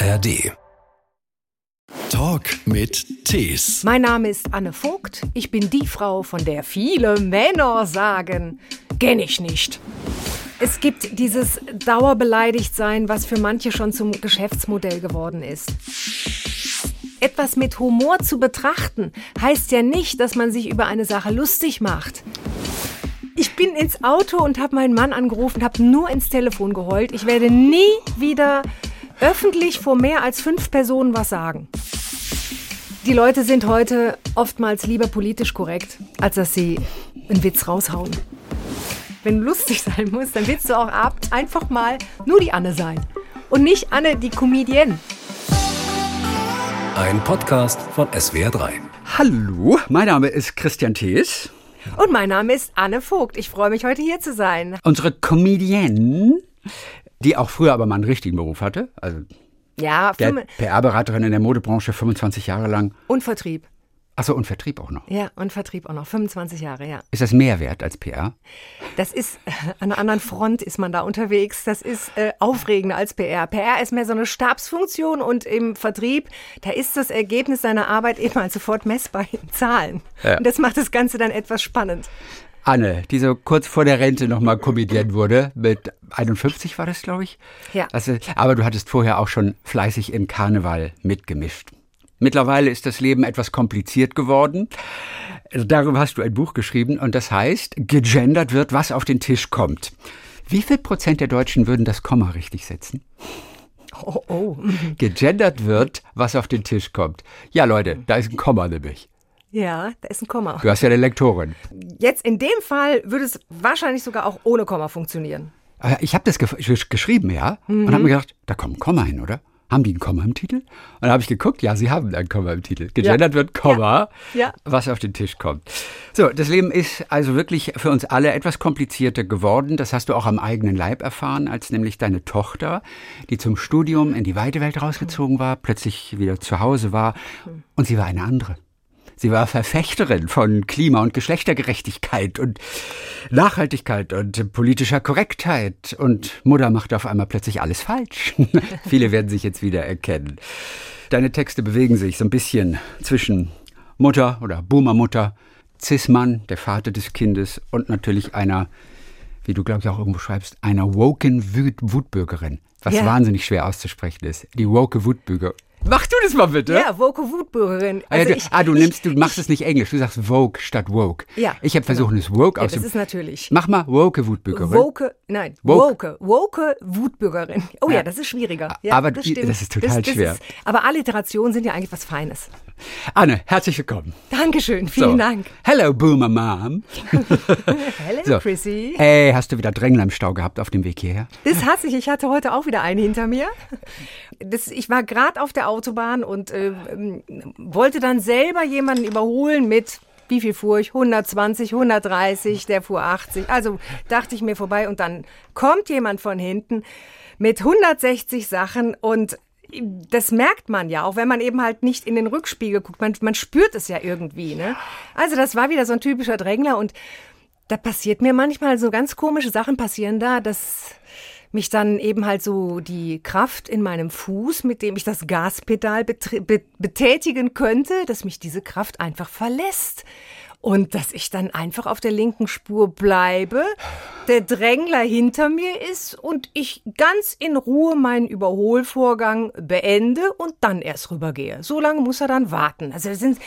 ARD. Talk mit Tees. Mein Name ist Anne Vogt. Ich bin die Frau, von der viele Männer sagen, kenn ich nicht. Es gibt dieses Dauerbeleidigtsein, was für manche schon zum Geschäftsmodell geworden ist. Etwas mit Humor zu betrachten, heißt ja nicht, dass man sich über eine Sache lustig macht. Ich bin ins Auto und habe meinen Mann angerufen, habe nur ins Telefon geheult. Ich werde nie wieder öffentlich vor mehr als fünf Personen was sagen. Die Leute sind heute oftmals lieber politisch korrekt, als dass sie einen Witz raushauen. Wenn du lustig sein musst, dann willst du auch ab einfach mal nur die Anne sein. Und nicht Anne, die Comedienne. Ein Podcast von SWR3. Hallo, mein Name ist Christian Thees. Und mein Name ist Anne Vogt. Ich freue mich, heute hier zu sein. Unsere Comedienne, die auch früher aber mal einen richtigen Beruf hatte. Also Ja, PR-Beraterin in der Modebranche 25 Jahre lang. und Vertrieb. Achso, und Vertrieb auch noch. Ja, und Vertrieb auch noch. 25 Jahre, ja. Ist das mehr wert als PR? Das ist, an einer anderen Front ist man da unterwegs. Das ist äh, aufregender als PR. PR ist mehr so eine Stabsfunktion und im Vertrieb, da ist das Ergebnis seiner Arbeit eben halt sofort messbar in Zahlen. Ja. Und das macht das Ganze dann etwas spannend. Anne, die so kurz vor der Rente nochmal Comedienne wurde, mit 51 war das, glaube ich. Ja. Also, aber du hattest vorher auch schon fleißig im Karneval mitgemischt. Mittlerweile ist das Leben etwas kompliziert geworden. Also Darüber hast du ein Buch geschrieben und das heißt, gegendert wird, was auf den Tisch kommt. Wie viel Prozent der Deutschen würden das Komma richtig setzen? Oh, oh. Gegendert wird, was auf den Tisch kommt. Ja, Leute, da ist ein Komma nämlich. Ja, da ist ein Komma. Du hast ja eine Lektorin. Jetzt in dem Fall würde es wahrscheinlich sogar auch ohne Komma funktionieren. Äh, Ich habe das ge gesch- geschrieben, ja, und habe mir gedacht, da kommt ein Komma hin, oder? Haben die ein Komma im Titel? Und dann habe ich geguckt, ja, sie haben ein Komma im Titel. Gegendert wird Komma, Ja. Ja. was auf den Tisch kommt. So, das Leben ist also wirklich für uns alle etwas komplizierter geworden. Das hast du auch am eigenen Leib erfahren, als nämlich deine Tochter, die zum Studium in die weite Welt rausgezogen war, plötzlich wieder zu Hause war und sie war eine andere. Sie war Verfechterin von Klima- und Geschlechtergerechtigkeit und Nachhaltigkeit und politischer Korrektheit. Und Mutter macht auf einmal plötzlich alles falsch. Viele werden sich jetzt wieder erkennen. Deine Texte bewegen sich so ein bisschen zwischen Mutter oder Boomer-Mutter, Cis-Mann, der Vater des Kindes und natürlich einer, wie du glaube ich auch irgendwo schreibst, einer woken Wut Wutbürgerin. Was Ja. wahnsinnig schwer auszusprechen ist. Die woke Wutbürger. Mach du das mal bitte. Ja, Woke Wutbürgerin. Ah, ja, Also du, ich- ah, du nimmst, du machst ich- es nicht Englisch, du sagst Vogue statt Woke. Ja, Ich habe versucht, genau. es Woke Ja, aus das ist natürlich. Mach mal woke Wutbürgerin. Woke, nein, Woke. woke, woke Wutbürgerin. Oh ja, Ja. das ist schwieriger. Ja, Aber das, stimmt. das ist total schwer. aber Alliterationen sind ja eigentlich was Feines. Anne, herzlich willkommen. Dankeschön, vielen So. Dank. Hello, Boomer Mom. Hello, So. Chrissy. Hey, hast du wieder Drängler im Stau gehabt auf dem Weg hierher? Das hasse ich. Ich hatte heute auch wieder einen hinter mir. Das, ich war gerade auf der Autobahn und äh, ähm, wollte dann selber jemanden überholen mit, wie viel fuhr ich? 120, 130, der fuhr 80. Also dachte ich mir vorbei und dann kommt jemand von hinten mit 160 Sachen und das merkt man ja, auch wenn man eben halt nicht in den Rückspiegel guckt. Man, man spürt es ja irgendwie. Ne? Also das war wieder so ein typischer Drängler und da passiert mir manchmal so ganz komische Sachen passieren da, dass mich dann eben halt so die Kraft in meinem Fuß, mit dem ich das Gaspedal betätigen könnte, dass mich diese Kraft einfach verlässt. Und dass ich dann einfach auf der linken Spur bleibe, der Drängler hinter mir ist und ich ganz in Ruhe meinen Überholvorgang beende und dann erst rübergehe. So lange muss er dann warten. Also das sind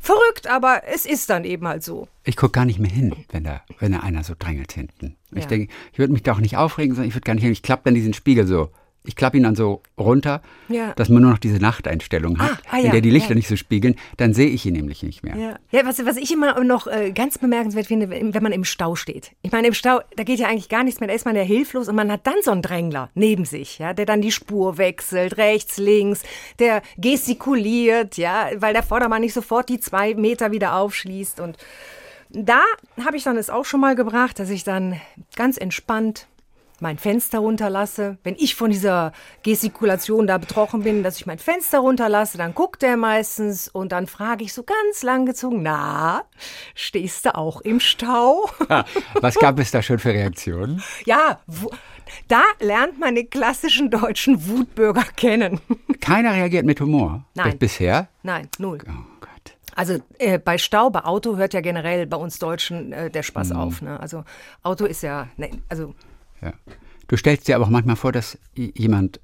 verrückt, aber es ist dann eben halt so. Ich guck gar nicht mehr hin, wenn da, wenn da einer so drängelt hinten. Ich Ja. denke, ich würde mich da auch nicht aufregen, sondern ich würde gar nicht hin. Ich klappe dann diesen Spiegel so. Ich klappe ihn dann so runter, Ja. dass man nur noch diese Nachteinstellung hat, Ah, ah in ja, der die Lichter ja. nicht so spiegeln. Dann sehe ich ihn nämlich nicht mehr. Ja, was, was ich immer noch äh, ganz bemerkenswert finde, wenn wenn man im Stau steht. Ich meine, im Stau, da geht ja eigentlich gar nichts mehr, da ist man ja hilflos und man hat dann so einen Drängler neben sich, ja, der dann die Spur wechselt, rechts, links, der gestikuliert, ja, weil der Vordermann nicht sofort die zwei Meter wieder aufschließt. Und da habe ich dann es auch schon mal gebracht, dass ich dann ganz entspannt mein Fenster runterlasse. Wenn ich von dieser Gestikulation da betroffen bin, dass ich mein Fenster runterlasse, dann guckt er meistens und dann frage ich so ganz langgezogen, na, stehst du auch im Stau? Was gab es da schon für Reaktionen? ja, Da lernt man den klassischen deutschen Wutbürger kennen. Keiner reagiert mit Humor. Nein. Bisher? Nein, null. Oh Gott. Also äh, bei Stau, bei Auto hört ja generell bei uns Deutschen äh, der Spaß auf. Ne? Also Auto ist ja, ne, also Ja. Du stellst dir aber auch manchmal vor, dass jemand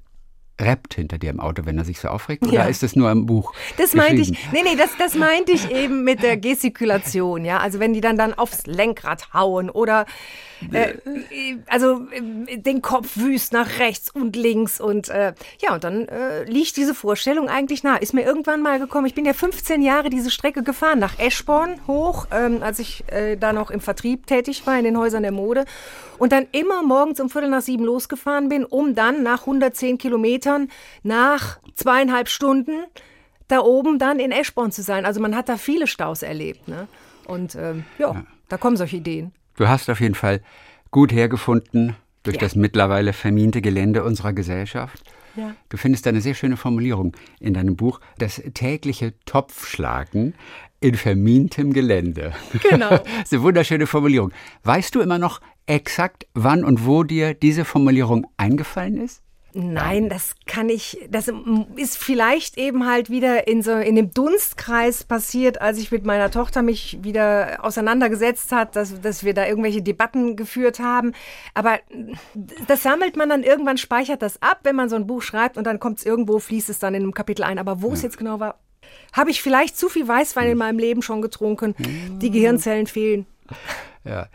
rappt hinter dir im Auto, wenn er sich so aufregt? Oder Ja. ist das nur im Buch? Das meinte ich, nee, nee, das, das meinte ich eben mit der Gestikulation, ja. Also wenn die dann dann aufs Lenkrad hauen oder äh, äh, also äh, den Kopf wüst nach rechts und links und äh, ja, und dann äh, liegt diese Vorstellung eigentlich nah. Ist mir irgendwann mal gekommen, ich bin ja 15 Jahre diese Strecke gefahren, nach Eschborn hoch, ähm, als ich äh, da noch im Vertrieb tätig war, in den Häusern der Mode. Und dann immer morgens um Viertel nach sieben losgefahren bin, um dann nach 110 Kilometern, nach zweieinhalb Stunden da oben dann in Eschborn zu sein. Also man hat da viele Staus erlebt. Ne? Und ähm, ja, da kommen solche Ideen. Du hast auf jeden Fall gut hergefunden durch Ja. das mittlerweile vermiente Gelände unserer Gesellschaft. Ja. Du findest eine sehr schöne Formulierung in deinem Buch, das tägliche Topfschlagen in vermintem Gelände. Genau. das ist eine wunderschöne Formulierung. Weißt du immer noch exakt, wann und wo dir diese Formulierung eingefallen ist? Nein, das kann ich, das ist vielleicht eben halt wieder in so, in dem Dunstkreis passiert, als ich mit meiner Tochter mich wieder auseinandergesetzt hat, dass, dass wir da irgendwelche Debatten geführt haben. Aber das sammelt man dann irgendwann, speichert das ab, wenn man so ein Buch schreibt und dann kommt es irgendwo, fließt es dann in einem Kapitel ein. Aber wo es jetzt genau war, habe ich vielleicht zu viel Weißwein in meinem Leben schon getrunken. Die Gehirnzellen fehlen. Ja.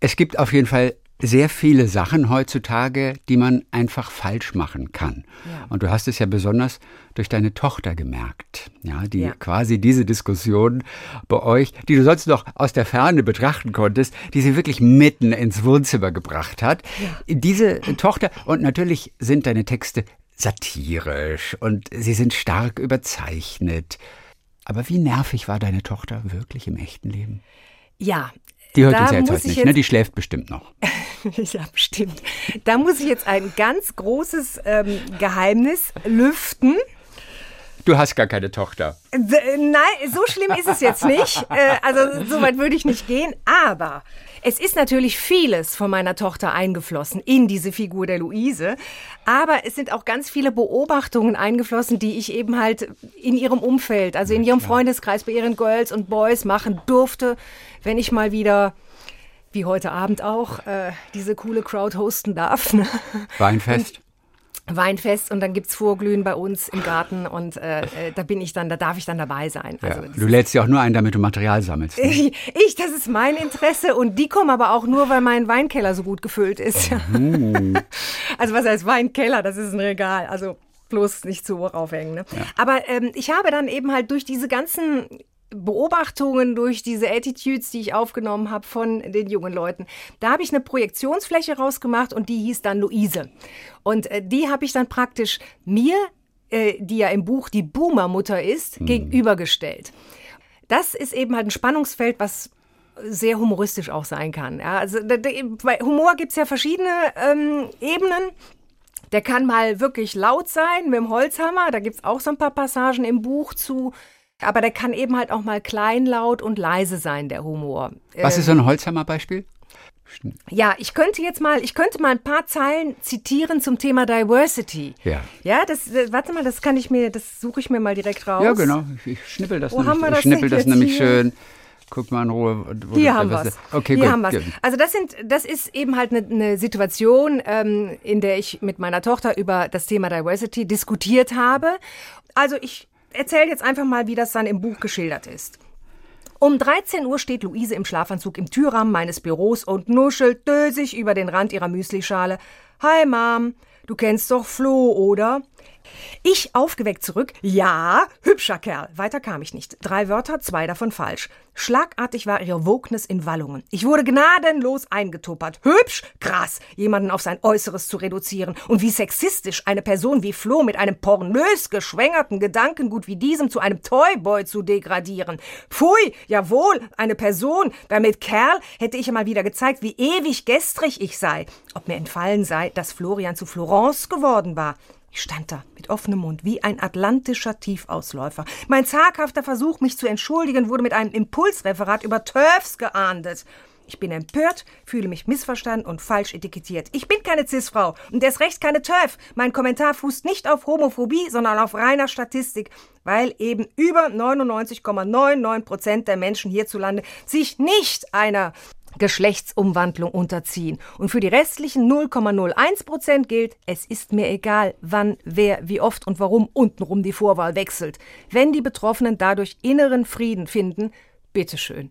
Es gibt auf jeden Fall sehr viele Sachen heutzutage, die man einfach falsch machen kann. Ja. Und du hast es ja besonders durch deine Tochter gemerkt, ja, die Ja. quasi diese Diskussion bei euch, die du sonst noch aus der Ferne betrachten konntest, die sie wirklich mitten ins Wohnzimmer gebracht hat. Diese Tochter und natürlich sind deine Texte satirisch und sie sind stark überzeichnet. Aber wie nervig war deine Tochter wirklich im echten Leben? Ja. Die hört da uns ja jetzt heute ich nicht, ne? Die schläft bestimmt noch. Ja, bestimmt. Da muss ich jetzt ein ganz großes ähm, Geheimnis lüften. Du hast gar keine Tochter. D nein, so schlimm ist es jetzt nicht. Äh, also so weit würde ich nicht gehen. Aber es ist natürlich vieles von meiner Tochter eingeflossen in diese Figur der Luise. Aber es sind auch ganz viele Beobachtungen eingeflossen, die ich eben halt in ihrem Umfeld, also in ihrem Freundeskreis, bei ihren Girls und Boys machen durfte, wenn ich mal wieder wie heute Abend auch, äh, diese coole Crowd hosten darf. Ne? Weinfest. Weinfest und dann gibt's Vorglühen bei uns im Garten und äh, äh, da bin ich dann, da darf ich dann dabei sein. Ja. Also das Du lädst ja auch nur ein, damit du Material sammelst. Ne? ich, ich, das ist mein Interesse und die kommen aber auch nur, weil mein Weinkeller so gut gefüllt ist. also was heißt Weinkeller? Das ist ein Regal. Also bloß nicht zu hoch aufhängen. Ne? Aber ähm, ich habe dann eben halt durch diese ganzen Beobachtungen, durch diese Attitudes, die ich aufgenommen habe von den jungen Leuten, da habe ich eine Projektionsfläche rausgemacht und die hieß dann Luise. Und äh, die habe ich dann praktisch mir, äh, die ja im Buch die Boomer-Mutter ist, gegenübergestellt. Das ist eben halt ein Spannungsfeld, was sehr humoristisch auch sein kann. Ja, also bei Humor gibt's ja verschiedene ähm, Ebenen. Der kann mal wirklich laut sein mit dem Holzhammer. Da gibt's auch so ein paar Passagen im Buch zu. Aber der kann eben halt auch mal kleinlaut und leise sein, der Humor. Was ist so ein Holzhammer-Beispiel? Ja, ich könnte jetzt mal, ich könnte mal ein paar Zeilen zitieren zum Thema Diversity. Ja. Ja, das, äh, warte mal, das kann ich mir, das suche ich mir mal direkt raus. Ja, genau. Ich, ich schnippel das Wo nämlich, haben wir ich das schnippel denn das nämlich hier? schön. Guck mal in Ruhe. wo Hier haben was- wir's. Okay, Hier gut. haben wir's. Also das sind, das ist eben halt eine, eine Situation, ähm, in der ich mit meiner Tochter über das Thema Diversity diskutiert habe. Also ich erzähle jetzt einfach mal, wie das dann im Buch geschildert ist. Um 13 Uhr steht Luise im Schlafanzug im Türrahmen meines Büros und nuschelt dösig über den Rand ihrer Müslischale. Hi Mom, du kennst doch Flo, oder? Ich aufgeweckt zurück. Ja, hübscher Kerl. Weiter kam ich nicht. Drei Wörter, zwei davon falsch. Schlagartig war ihre Wokeness in Wallungen. Ich wurde gnadenlos eingetuppert. Hübsch? Krass, jemanden auf sein Äußeres zu reduzieren. Und wie sexistisch eine Person wie Flo mit einem pornös geschwängerten Gedankengut wie diesem zu einem Toyboy zu degradieren. Pfui, jawohl, eine Person. Damit Kerl hätte ich einmal wieder gezeigt, wie ewig gestrig ich sei. Ob mir entfallen sei, dass Florian zu Florence geworden war. Ich stand da mit offenem Mund wie ein atlantischer Tiefausläufer. Mein zaghafter Versuch, mich zu entschuldigen, wurde mit einem Impulsreferat über TERFs geahndet. Ich bin empört, fühle mich missverstanden und falsch etikettiert. Ich bin keine Cis-Frau und erst recht keine TERF. Mein Kommentar fußt nicht auf Homophobie, sondern auf reiner Statistik, weil eben über 99,99 Prozent der Menschen hierzulande sich nicht einer Geschlechtsumwandlung unterziehen. Und für die restlichen 0,01 Prozent gilt, es ist mir egal, wann, wer, wie oft und warum untenrum die Vorwahl wechselt. Wenn die Betroffenen dadurch inneren Frieden finden, bitteschön.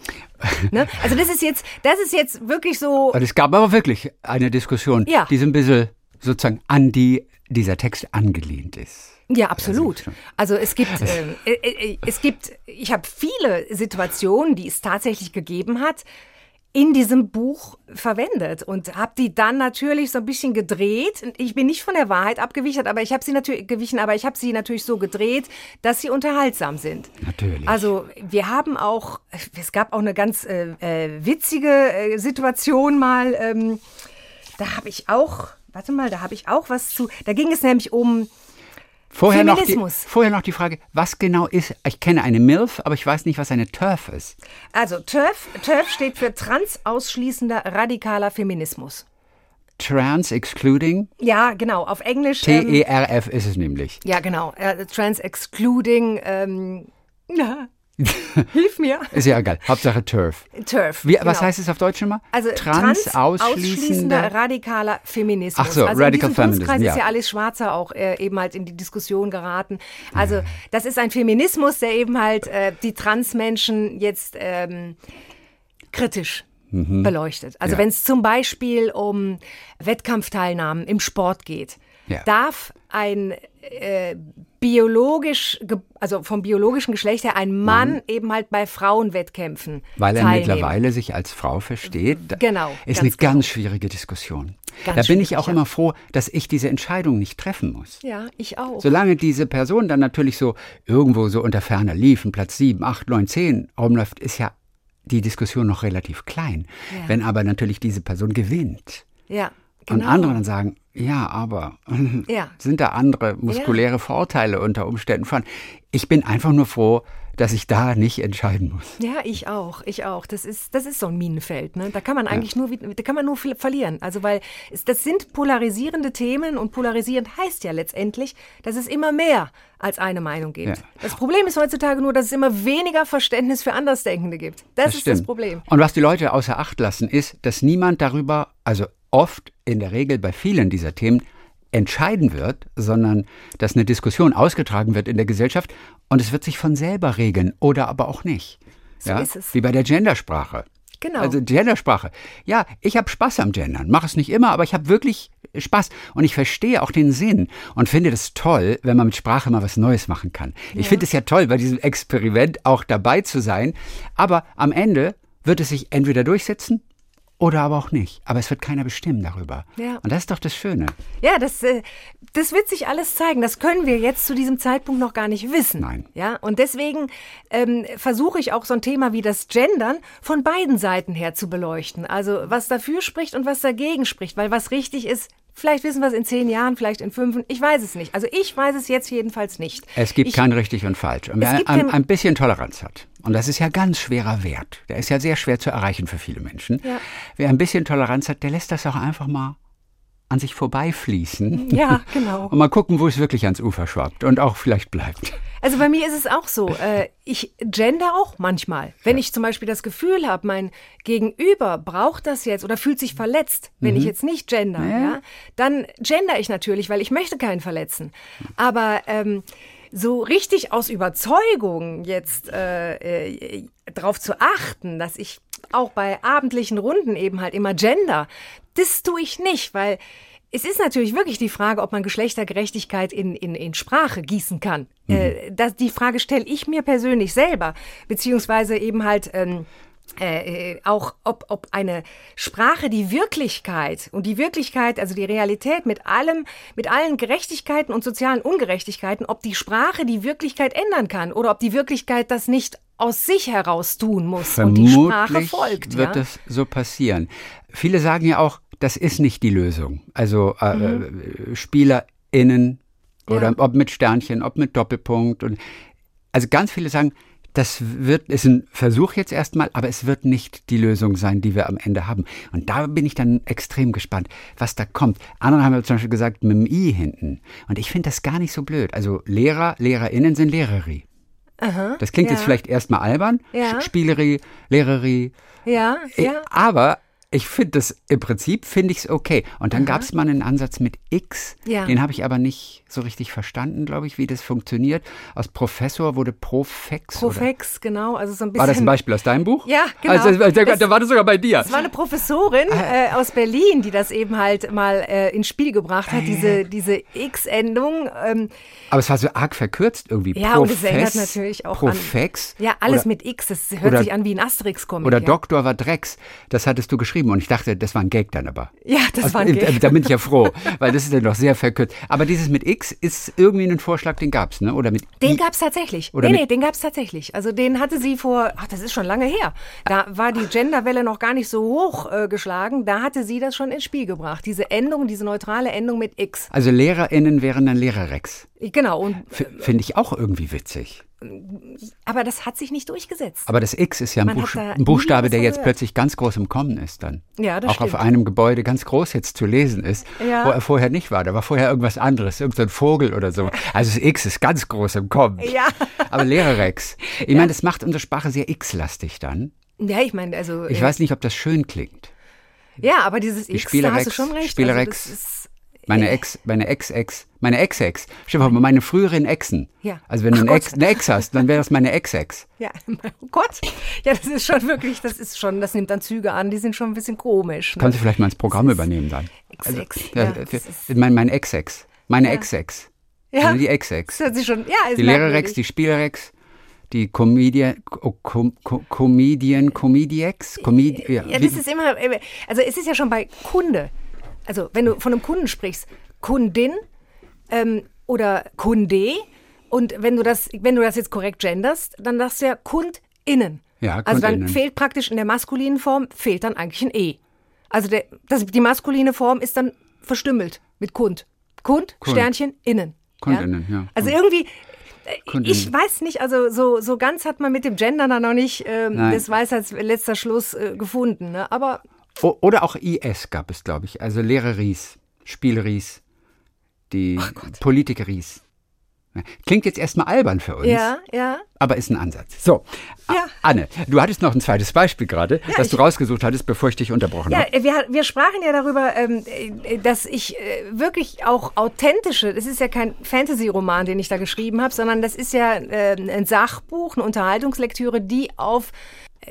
ne? Also das ist jetzt, das ist jetzt wirklich so. Es gab aber wirklich eine Diskussion, Ja. die so ein bisschen sozusagen an die dieser Text angelehnt ist. Ja, absolut. Also es gibt, ähm, äh, äh, es gibt, ich habe viele Situationen, die es tatsächlich gegeben hat, in diesem Buch verwendet und habe die dann natürlich so ein bisschen gedreht. Ich bin nicht von der Wahrheit abgewichen, aber ich habe sie natürlich gewichen, aber ich habe sie natürlich so gedreht, dass sie unterhaltsam sind. Natürlich. Also wir haben auch, es gab auch eine ganz äh, äh, witzige äh, Situation mal. Ähm, da habe ich auch, warte mal, da habe ich auch was zu. Da ging es nämlich um Vorher noch, die, vorher noch die Frage, was genau ist, ich kenne eine MILF, aber ich weiß nicht, was eine TERF ist. Also TERF, TERF steht für transausschließender radikaler Feminismus. Trans Excluding, Ja, genau, auf Englisch. ähm, T-E-R-F ist es nämlich. ja, genau, äh, Trans Excluding. Ähm, hilf mir. Ist ja egal, Hauptsache TERF. TERF. Wie, Was genau. heißt es auf Deutsch immer? Also Trans transausschließender ausschließender. radikaler Feminismus. Ach so, also Radical in diesem Dunstkreis Feminism, ist ja ja. Alice Schwarzer auch äh, eben halt in die Diskussion geraten. Also das ist ein Feminismus, der eben halt äh, die Transmenschen jetzt ähm, kritisch beleuchtet. Also Mhm. Ja. wenn es zum Beispiel um Wettkampfteilnahmen im Sport geht, Ja. darf ein äh, biologisch, also vom biologischen Geschlecht her ein Mann eben halt bei Frauenwettkämpfen Weil er teilnehmen. mittlerweile sich als Frau versteht. Genau, Ist eine genau. ganz schwierige Diskussion. Ganz da bin ich auch ja. immer froh, dass ich diese Entscheidung nicht treffen muss. Ja, ich auch. Solange diese Person dann natürlich so irgendwo so unter ferner Liefen, Platz 7, 8, 9, 10 rumläuft, ist ja die Diskussion noch relativ klein. Ja. Wenn aber natürlich diese Person gewinnt Ja, genau. und andere dann sagen, ja, aber Ja. sind da andere muskuläre Vorteile unter Umständen von. Ich bin einfach nur froh, dass ich da nicht entscheiden muss. Ja, ich auch, ich auch. Das ist, das ist so ein Minenfeld. Ne? Da kann man eigentlich nur, da kann man nur verlieren. Also weil das sind polarisierende Themen und polarisierend heißt ja letztendlich, dass es immer mehr als eine Meinung gibt. Ja. Das Problem ist heutzutage nur, dass es immer weniger Verständnis für Andersdenkende gibt. Das, ist das Problem. Und was die Leute außer Acht lassen, ist, dass niemand darüber, also oft in der Regel bei vielen dieser Themen, entscheiden wird, sondern dass eine Diskussion ausgetragen wird in der Gesellschaft und es wird sich von selber regeln oder aber auch nicht. So ja? ist es. Wie bei der Gendersprache. Genau. Also Gendersprache. Ja, ich habe Spaß am Gendern. Mache es nicht immer, aber ich habe wirklich Spaß. Und ich verstehe auch den Sinn und finde das toll, wenn man mit Sprache mal was Neues machen kann. Ich finde es ja toll, bei diesem Experiment auch dabei zu sein. Aber am Ende wird es sich entweder durchsetzen oder aber auch nicht. Aber es wird keiner bestimmen darüber. Ja. Und das ist doch das Schöne. Ja, das, äh, das wird sich alles zeigen. Das können wir jetzt zu diesem Zeitpunkt noch gar nicht wissen. Nein. Ja, und deswegen ähm, versuche ich auch so ein Thema wie das Gendern von beiden Seiten her zu beleuchten. Also was dafür spricht und was dagegen spricht. Weil was richtig ist, vielleicht wissen wir es in zehn Jahren, vielleicht in fünf. Ich weiß es nicht. Also ich weiß es jetzt jedenfalls nicht. Es gibt ich, kein richtig und falsch. Und wer ein, ein bisschen Toleranz hat, und das ist ja ganz schwerer Wert, der ist ja sehr schwer zu erreichen für viele Menschen. Ja. Wer ein bisschen Toleranz hat, der lässt das auch einfach mal an sich vorbeifließen. Ja, genau. Und mal gucken, wo es wirklich ans Ufer schwappt und auch vielleicht bleibt. Also bei mir ist es auch so. Äh, ich gender auch manchmal. Wenn ich zum Beispiel das Gefühl habe, mein Gegenüber braucht das jetzt oder fühlt sich verletzt, wenn ich jetzt nicht gender, ja. dann gender ich natürlich, weil ich möchte keinen verletzen. Aber ähm, so richtig aus Überzeugung jetzt äh, äh, darauf zu achten, dass ich auch bei abendlichen Runden eben halt immer gender, das tue ich nicht, weil es ist natürlich wirklich die Frage, ob man Geschlechtergerechtigkeit in, in, in Sprache gießen kann. Äh, das, die Frage stelle ich mir persönlich selber, beziehungsweise eben halt ähm, äh, äh, auch, ob, ob eine Sprache die Wirklichkeit und die Wirklichkeit, also die Realität mit allem, mit allen Gerechtigkeiten und sozialen Ungerechtigkeiten, ob die Sprache die Wirklichkeit ändern kann oder ob die Wirklichkeit das nicht aus sich heraus tun muss und die Sprache Vermutlich folgt. wird ja? das so passieren. Viele sagen ja auch, das ist nicht die Lösung. Also äh, äh, SpielerInnen oder Mhm. Ja. ob mit Sternchen, ob mit Doppelpunkt. Und, also ganz viele sagen, das wird, ist ein Versuch jetzt erstmal, aber es wird nicht die Lösung sein, die wir am Ende haben. Und da bin ich dann extrem gespannt, was da kommt. Andere haben ja zum Beispiel gesagt, mit dem I hinten. Und ich finde das gar nicht so blöd. Also Lehrer, LehrerInnen sind Lehrerie. Aha, Das klingt ja. jetzt vielleicht erstmal albern. Ja. Spielerie, Lehrerie. Ja, Äh, ja. Aber ich finde das, im Prinzip finde ich es okay. Und dann gab es mal einen Ansatz mit X. Ja. Den habe ich aber nicht so richtig verstanden, glaube ich, wie das funktioniert. Aus Professor wurde Profex. Oder? Profex, genau. Also so ein bisschen. War das ein Beispiel aus deinem Buch? Ja, genau. Also, da, da, da war das sogar bei dir. Es war eine Professorin äh, aus Berlin, die das eben halt mal äh, ins Spiel gebracht hat, diese, diese X-Endung. Ähm, Aber es war so arg verkürzt irgendwie. Ja, und es erinnert natürlich auch an- Profex. ja, alles oder, mit X, das hört oder- sich an wie ein Asterix-Comic. Oder ja. Doktor war Drecks. Das hattest du geschrieben. Und ich dachte, das war ein Gag dann aber. Ja, das Also, war ein äh, Gag. Da bin ich ja froh, weil das ist ja noch sehr verkürzt. Aber dieses mit X ist irgendwie ein Vorschlag, den gab's, ne? Oder mit Den I. gab's tatsächlich. Oder nee, nee, den gab's tatsächlich. Also den hatte sie vor, ach, das ist schon lange her. Da war die Genderwelle noch gar nicht so hoch äh, geschlagen. Da hatte sie das schon ins Spiel gebracht. Diese Endung, diese neutrale Endung mit X. Also LehrerInnen wären dann Lehrerrex. Genau. Und, F- Finde ich auch irgendwie witzig. Aber das hat sich nicht durchgesetzt. Aber das X ist ja ein, da ein Buchstabe, der jetzt gehört. plötzlich ganz groß im Kommen ist dann. Ja, das Auch auf stimmt. einem Gebäude ganz groß jetzt zu lesen ist, Ja. wo er vorher nicht war. Da war vorher irgendwas anderes, irgendein Vogel oder so. Also das X ist ganz groß im Kommen. Ja. Aber Lehrerrex. Ich meine, das macht unsere Sprache sehr X-lastig dann. Ja, ich meine, also. Ich äh, weiß nicht, ob das schön klingt. Ja, aber dieses Die X, da hast Spielerex, du schon recht. Spielerex. Also Meine Ex, meine Ex-Ex, meine Ex-Ex. Stimmt, aber meine früheren Exen. Ja. Also wenn du eine. Ex, eine Ex hast, dann wäre das meine Ex-Ex. ja, oh Gott. Ja, das ist schon wirklich, das ist schon, das nimmt dann Züge an, die sind schon ein bisschen komisch. Ne? Kannst du vielleicht mal ins Programm übernehmen dann? Ex-Ex, ja, ja, das ist- mein, mein Ex-Ex. Meine Ex-Ex. Ja. Also die Ex-Ex. Das schon, ja, Die merkwürdig. die Spielerex, die Comedian, Co Com Co Comedian, Comediex, Comedi ja, Ja, das ist immer, also es ist ja schon bei Kunde. Also wenn du von einem Kunden sprichst, Kundin ähm, oder Kunde und wenn du das, wenn du das jetzt korrekt genderst, dann sagst du ja KundInnen. Ja, Also dann fehlt praktisch in der maskulinen Form, fehlt dann eigentlich ein E. Also der, das, die maskuline Form ist dann verstümmelt mit Kund. Kund, Kund. Sternchen, innen. KundInnen, ja. Also irgendwie, äh, KundInnen. ich weiß nicht, also so, so ganz hat man mit dem Gender da noch nicht ähm, das Weisheits letzter Schluss äh, gefunden. Ne? Aber O- Oder auch IS gab es, glaube ich. Also Lehreries, Spielries, die Politikeries. Klingt jetzt erstmal albern für uns, ja, ja. aber ist ein ansatz. So, Ja. Anne, du hattest noch ein zweites Beispiel gerade, das du rausgesucht hattest, bevor ich dich unterbrochen Ja, habe. wir, wir sprachen ja darüber, ähm, äh, dass ich äh, wirklich auch authentische, das ist ja kein Fantasy-Roman, den ich da geschrieben habe, sondern das ist ja äh, ein Sachbuch, eine Unterhaltungslektüre, die auf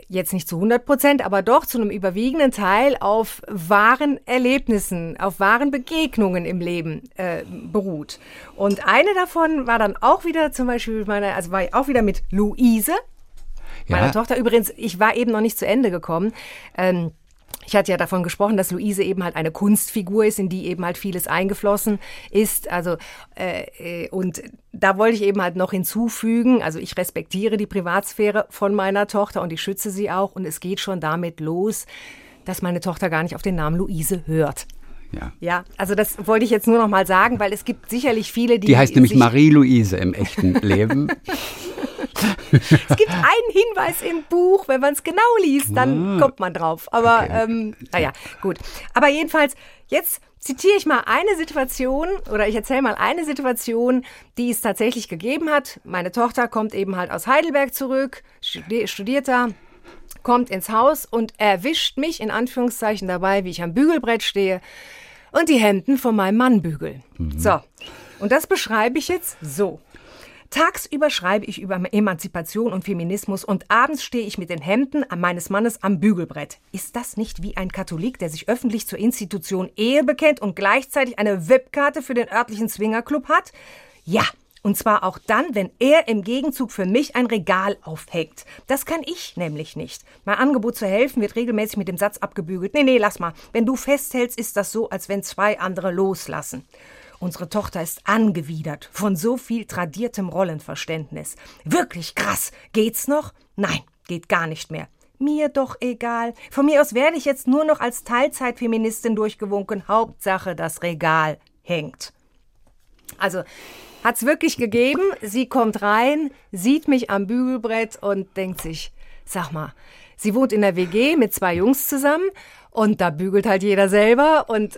jetzt nicht zu 100 Prozent, aber doch zu einem überwiegenden Teil auf wahren Erlebnissen, auf wahren Begegnungen im Leben äh, beruht. Und eine davon war dann auch wieder zum Beispiel meine, also war auch wieder mit Luise, meiner Ja. Tochter. Übrigens, ich war eben noch nicht zu Ende gekommen. Ähm, ich hatte ja davon gesprochen, dass Luise eben halt eine Kunstfigur ist, in die eben halt vieles eingeflossen ist. Also äh, äh, und da wollte ich eben halt noch hinzufügen. Also ich respektiere die Privatsphäre von meiner Tochter und ich schütze sie auch. Und es geht schon damit los, dass meine Tochter gar nicht auf den Namen Luise hört. Ja. Ja, also das wollte ich jetzt nur noch mal sagen, weil es gibt sicherlich viele, die Die heißt nämlich Marie-Louise im echten Leben. Es gibt einen Hinweis im Buch, wenn man es genau liest, dann Ah. kommt man drauf. Aber Okay. ähm, naja, gut. Aber jedenfalls, jetzt zitiere ich mal eine Situation oder ich erzähle mal eine Situation, die es tatsächlich gegeben hat. Meine Tochter kommt eben halt aus Heidelberg zurück, studi- studiert da, kommt ins Haus und erwischt mich in Anführungszeichen dabei, wie ich am Bügelbrett stehe und die Hemden von meinem Mann bügel. So, und das beschreibe ich jetzt so. Tagsüber schreibe ich über Emanzipation und Feminismus und abends stehe ich mit den Hemden meines Mannes am Bügelbrett. Ist das nicht wie ein Katholik, der sich öffentlich zur Institution Ehe bekennt und gleichzeitig eine VIP-Karte für den örtlichen Swingerclub hat? Ja. Und zwar auch dann, wenn er im Gegenzug für mich ein Regal aufhängt. Das kann ich nämlich nicht. Mein Angebot zu helfen wird regelmäßig mit dem Satz abgebügelt. Nee, nee, lass mal. Wenn du festhältst, ist das so, als wenn zwei andere loslassen. Unsere Tochter ist angewidert von so viel tradiertem Rollenverständnis. Wirklich krass. Geht's noch? Nein, geht gar nicht mehr. Mir doch egal. Von mir aus werde ich jetzt nur noch als Teilzeitfeministin durchgewunken. Hauptsache, das Regal hängt. Also hat's wirklich gegeben. Sie kommt rein, sieht mich am Bügelbrett und denkt sich, sag mal, sie wohnt in der WG mit zwei Jungs zusammen und da bügelt halt jeder selber und